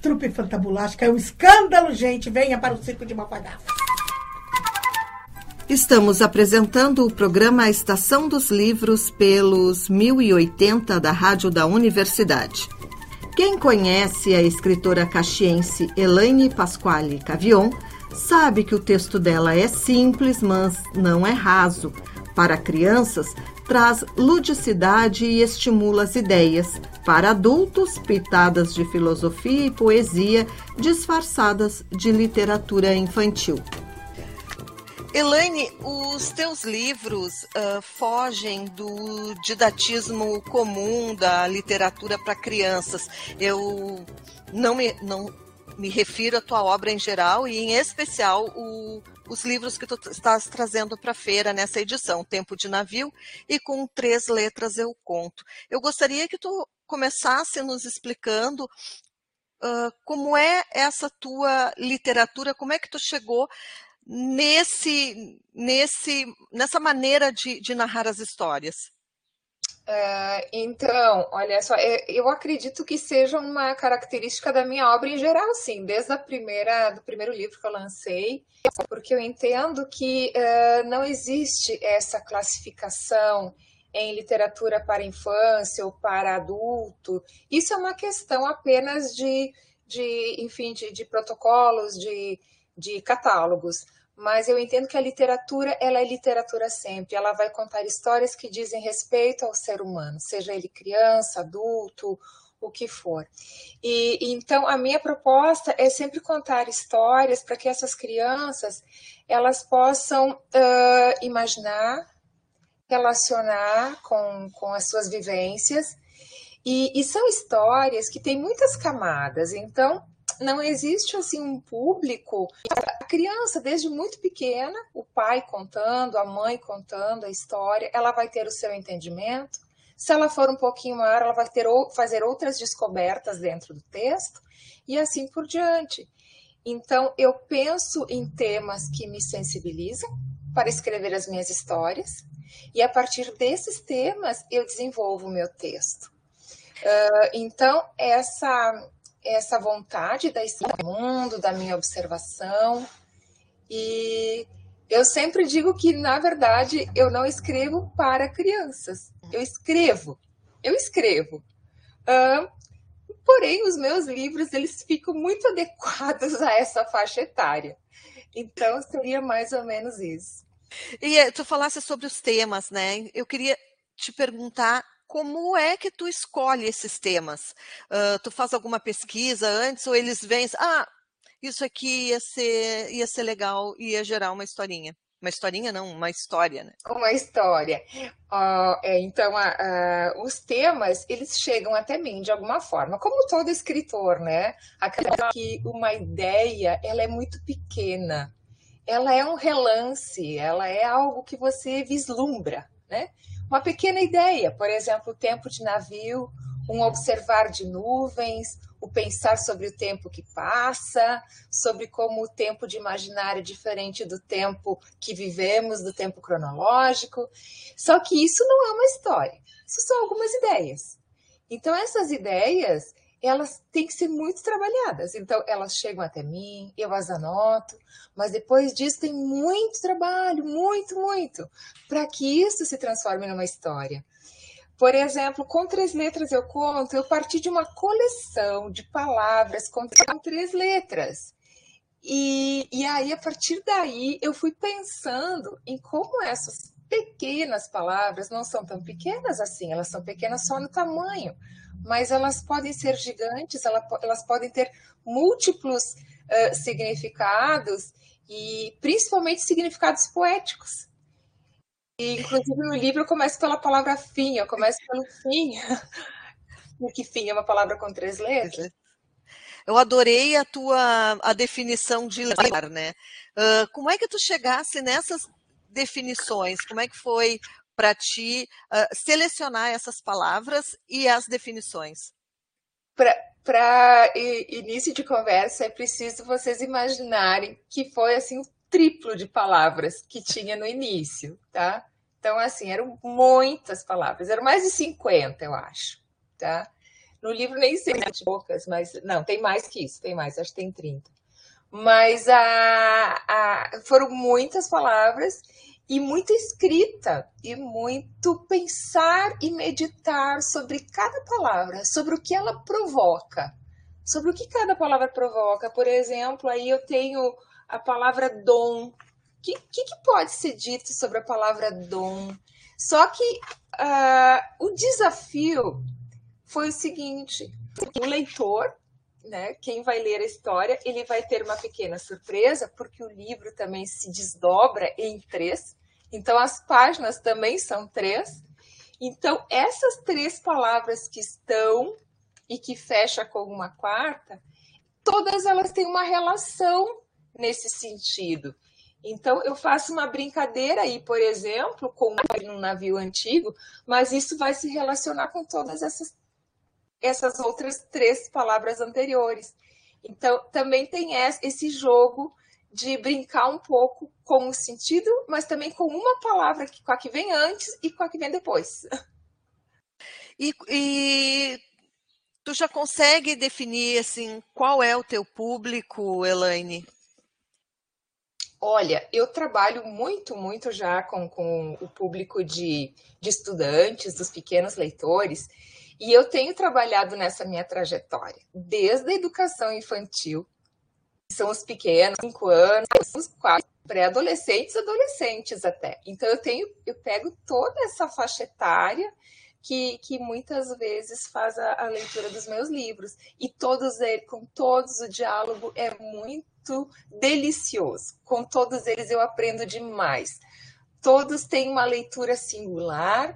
Trupe Fantabulástica é um escândalo, gente. Venha para o Circo de Mafagafo. Estamos apresentando o programa Estação dos Livros pelos 1080 da Rádio da Universidade. Quem conhece a escritora caxiense Elaine Pasquale Cavion sabe que o texto dela é simples, mas não é raso. Para crianças, traz ludicidade e estimula as ideias. Para adultos, pitadas de filosofia e poesia disfarçadas de literatura infantil. Elaine, os teus livros uh, fogem do didatismo comum da literatura para crianças. Eu não me, não me refiro à tua obra em geral e, em especial, o, os livros que tu estás trazendo para a feira nessa edição, Tempo de Navio e com três letras eu conto. Eu gostaria que tu começasse nos explicando uh, como é essa tua literatura, como é que tu chegou nesse, nesse, nessa maneira de, de narrar as histórias? Uh, então, olha só, é, eu acredito que seja uma característica da minha obra em geral, sim, desde a primeira, do primeiro livro que eu lancei, porque eu entendo que uh, não existe essa classificação em literatura para infância ou para adulto. Isso é uma questão apenas de, de enfim, de, de protocolos, de, de catálogos mas eu entendo que a literatura ela é literatura sempre. Ela vai contar histórias que dizem respeito ao ser humano, seja ele criança, adulto, o que for. E então a minha proposta é sempre contar histórias para que essas crianças elas possam uh, imaginar, relacionar com, com as suas vivências. E, e são histórias que têm muitas camadas. Então não existe assim um público. A criança, desde muito pequena, o pai contando, a mãe contando a história, ela vai ter o seu entendimento. Se ela for um pouquinho maior, ela vai ter fazer outras descobertas dentro do texto e assim por diante. Então, eu penso em temas que me sensibilizam para escrever as minhas histórias e a partir desses temas eu desenvolvo o meu texto. Uh, então, essa essa vontade da história do mundo, da minha observação. E eu sempre digo que, na verdade, eu não escrevo para crianças. Eu escrevo, eu escrevo. Uh, porém, os meus livros eles ficam muito adequados a essa faixa etária. Então, seria mais ou menos isso. E eh, tu falasse sobre os temas, né? Eu queria te perguntar como é que tu escolhe esses temas? Uh, tu faz alguma pesquisa antes ou eles vêm, ah, isso aqui ia ser, ia ser legal, ia gerar uma historinha. Uma historinha não, uma história, né? Uma história. Uh, é, então, uh, os temas, eles chegam até mim de alguma forma, como todo escritor, né? Acredito que uma ideia, ela é muito pequena. Ela é um relance, ela é algo que você vislumbra, né? Uma pequena ideia, por exemplo, o tempo de navio, um observar de nuvens, o pensar sobre o tempo que passa, sobre como o tempo de imaginário é diferente do tempo que vivemos, do tempo cronológico. Só que isso não é uma história, isso são algumas ideias. Então, essas ideias elas têm que ser muito trabalhadas. Então, elas chegam até mim, eu as anoto, mas depois disso tem muito trabalho, muito, muito, para que isso se transforme numa história. Por exemplo, com três letras eu conto, eu parti de uma coleção de palavras com três letras. E, e aí, a partir daí, eu fui pensando em como essas pequenas palavras não são tão pequenas assim, elas são pequenas só no tamanho, mas elas podem ser gigantes, elas podem ter múltiplos uh, significados e principalmente significados poéticos. E, inclusive no livro eu começo pela palavra fim, eu começo pelo fim, (laughs) porque fim é uma palavra com três letras. Eu adorei a tua a definição de ler, né? Uh, como é que tu chegasse nessas definições? Como é que foi para ti uh, selecionar essas palavras e as definições? Para início de conversa, é preciso vocês imaginarem que foi assim o triplo de palavras que tinha no início, tá? Então, assim, eram muitas palavras, eram mais de 50, eu acho, tá? No livro nem sei se poucas, mas não, tem mais que isso, tem mais, acho que tem 30. Mas a, a, foram muitas palavras e muita escrita e muito pensar e meditar sobre cada palavra, sobre o que ela provoca, sobre o que cada palavra provoca. Por exemplo, aí eu tenho a palavra dom. O que, que, que, pode ser dito sobre a palavra dom? Só que uh, o desafio foi o seguinte: o leitor né, quem vai ler a história, ele vai ter uma pequena surpresa, porque o livro também se desdobra em três. Então, as páginas também são três. Então, essas três palavras que estão e que fecha com uma quarta, todas elas têm uma relação nesse sentido. Então, eu faço uma brincadeira aí, por exemplo, com um navio antigo, mas isso vai se relacionar com todas essas, essas outras três palavras anteriores. Então, também tem esse jogo de brincar um pouco com o sentido, mas também com uma palavra que, com a que vem antes e com a que vem depois. (laughs) E, e tu já consegue definir assim qual é o teu público, Elaine? Olha, eu trabalho muito, muito já com, com o público de, de estudantes, dos pequenos leitores, e eu tenho trabalhado nessa minha trajetória, desde a educação infantil, são os pequenos, cinco anos, os quase pré-adolescentes, adolescentes até. Então eu tenho, eu pego toda essa faixa etária que, que muitas vezes faz a, a leitura dos meus livros. E todos eles, com todos o diálogo é muito delicioso. Com todos eles eu aprendo demais. Todos têm uma leitura singular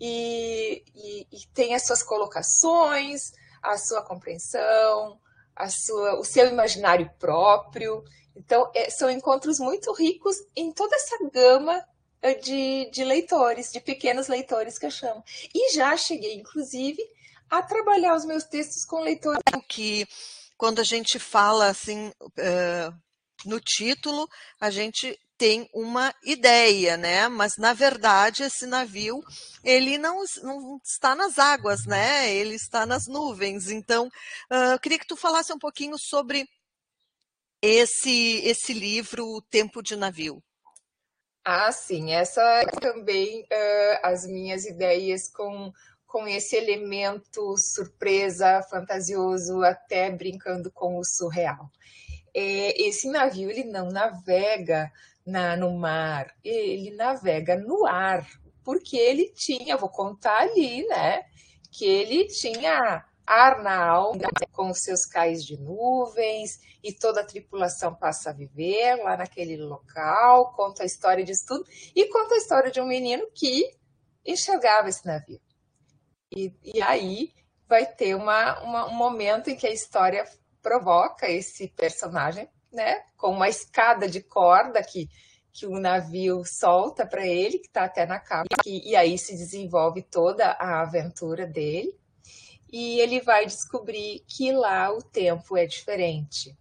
e, e, e têm as suas colocações, a sua compreensão, a sua, o seu imaginário próprio. Então, é, são encontros muito ricos em toda essa gama de, de leitores, de pequenos leitores que eu chamo. E já cheguei, inclusive, a trabalhar os meus textos com leitores. Que quando a gente fala assim uh, no título, a gente tem uma ideia, né? Mas na verdade esse navio ele não, não está nas águas, né? Ele está nas nuvens. Então, uh, queria que tu falasse um pouquinho sobre esse esse livro, O Tempo de Navio. Ah, sim, essa é também uh, as minhas ideias com, com esse elemento surpresa, fantasioso, até brincando com o surreal. É, esse navio ele não navega na, no mar, ele navega no ar, porque ele tinha, vou contar ali, né? Que ele tinha ar na alma, com seus cais de nuvens, e toda a tripulação passa a viver lá naquele local, conta a história disso tudo, e conta a história de um menino que enxergava esse navio. E, e aí vai ter uma, uma, um momento em que a história provoca esse personagem, né, com uma escada de corda que, que o navio solta para ele, que está até na capa, e, e aí se desenvolve toda a aventura dele e ele vai descobrir que lá o tempo é diferente.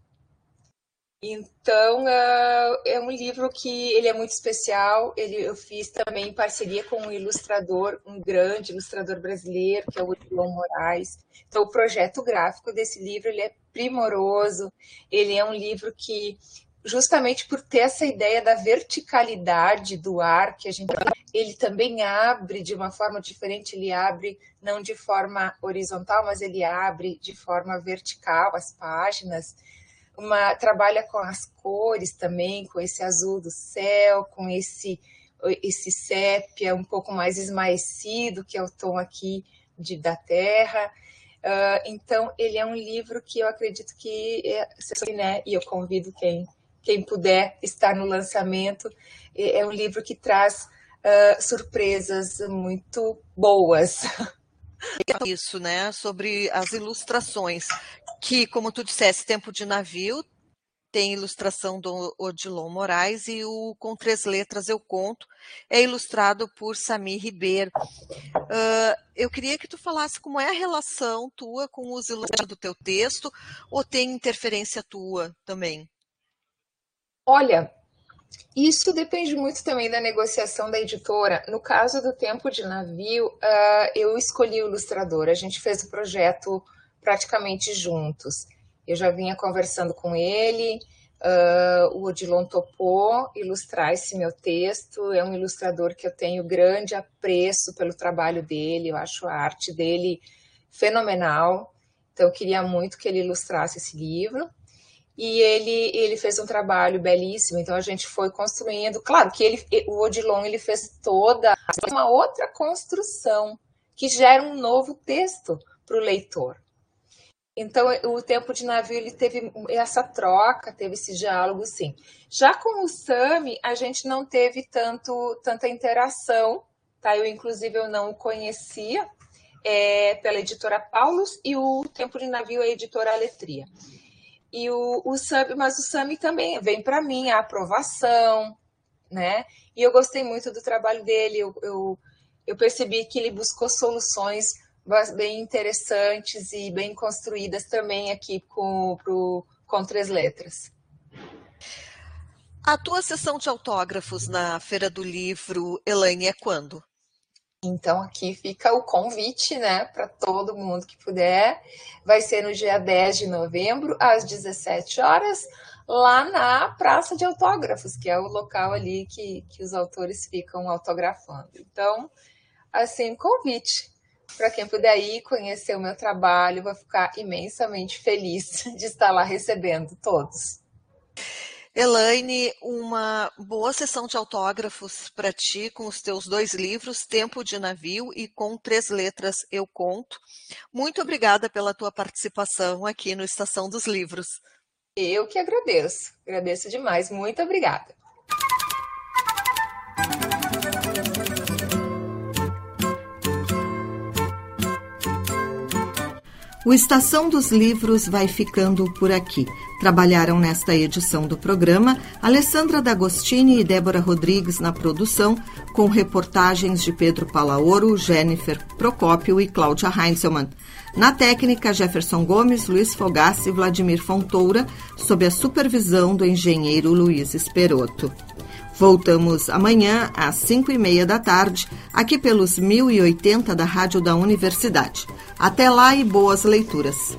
Então, uh, é um livro que ele é muito especial. Ele, eu fiz também em parceria com um ilustrador, um grande ilustrador brasileiro, que é o João Moraes. Então, o projeto gráfico desse livro ele é primoroso. Ele é um livro que justamente por ter essa ideia da verticalidade do ar que a gente ele também abre de uma forma diferente, ele abre não de forma horizontal, mas ele abre de forma vertical as páginas. Uma trabalha com as cores também, com esse azul do céu, com esse esse sépia um pouco mais esmaecido, que é o tom aqui de, da terra. Uh, então, ele é um livro que eu acredito que, é, né, e eu convido quem quem puder estar no lançamento. É, é um livro que traz uh, surpresas muito boas. (laughs) Isso, né? Sobre as ilustrações, que, como tu disseste, Tempo de Navio tem ilustração do Odilon Moraes e o Com Três Letras Eu Conto é ilustrado por Samir Ribeiro. Uh, eu queria que tu falasse como é a relação tua com os ilustradores do teu texto ou tem interferência tua também? Olha, isso depende muito também da negociação da editora. No caso do Tempo de Navio, uh, eu escolhi o ilustrador. A gente fez o projeto praticamente juntos. Eu já vinha conversando com ele, uh, o Odilon topou ilustrar esse meu texto. É um ilustrador que eu tenho grande apreço pelo trabalho dele, eu acho a arte dele fenomenal. Então, eu queria muito que ele ilustrasse esse livro e ele, ele fez um trabalho belíssimo. Então a gente foi construindo. Claro que ele, o Odilon ele fez toda uma outra construção que gera um novo texto para o leitor. Então, o tempo de navio ele teve essa troca, teve esse diálogo, sim. Já com o Sami, a gente não teve tanto, tanta interação, tá? Eu, inclusive, eu não o conhecia é, pela editora Paulus e o Tempo de Navio é a editora Aletria. E o, o Sami, mas o Sami também vem para mim a aprovação, né? E eu gostei muito do trabalho dele, eu, eu, eu percebi que ele buscou soluções bem interessantes e bem construídas também aqui com, pro, com três letras. A tua sessão de autógrafos na Feira do Livro, Elaine, é quando? Então aqui fica o convite, né, para todo mundo que puder. Vai ser no dia 10 de novembro, às 17 horas, lá na Praça de Autógrafos, que é o local ali que, que os autores ficam autografando. Então, assim, convite para quem puder ir conhecer o meu trabalho, vou ficar imensamente feliz (laughs) de estar lá recebendo todos. Elaine, uma boa sessão de autógrafos para ti com os teus dois livros, Tempo de Navio e com três letras Eu Conto. Muito obrigada pela tua participação aqui no Estação dos Livros. Eu que agradeço, agradeço demais. Muito obrigada. O Estação dos Livros vai ficando por aqui. Trabalharam nesta edição do programa Alessandra D'Agostini e Débora Rodrigues na produção, com reportagens de Pedro Palaoro, Jennifer Procópio e Cláudia Heinzelmann. Na técnica, Jefferson Gomes, Luiz Fogassi e Vladimir Fontoura, sob a supervisão do engenheiro Luiz Esperoto. Voltamos amanhã às 5 e meia da tarde, aqui pelos 1080 da Rádio da Universidade. Até lá e boas leituras.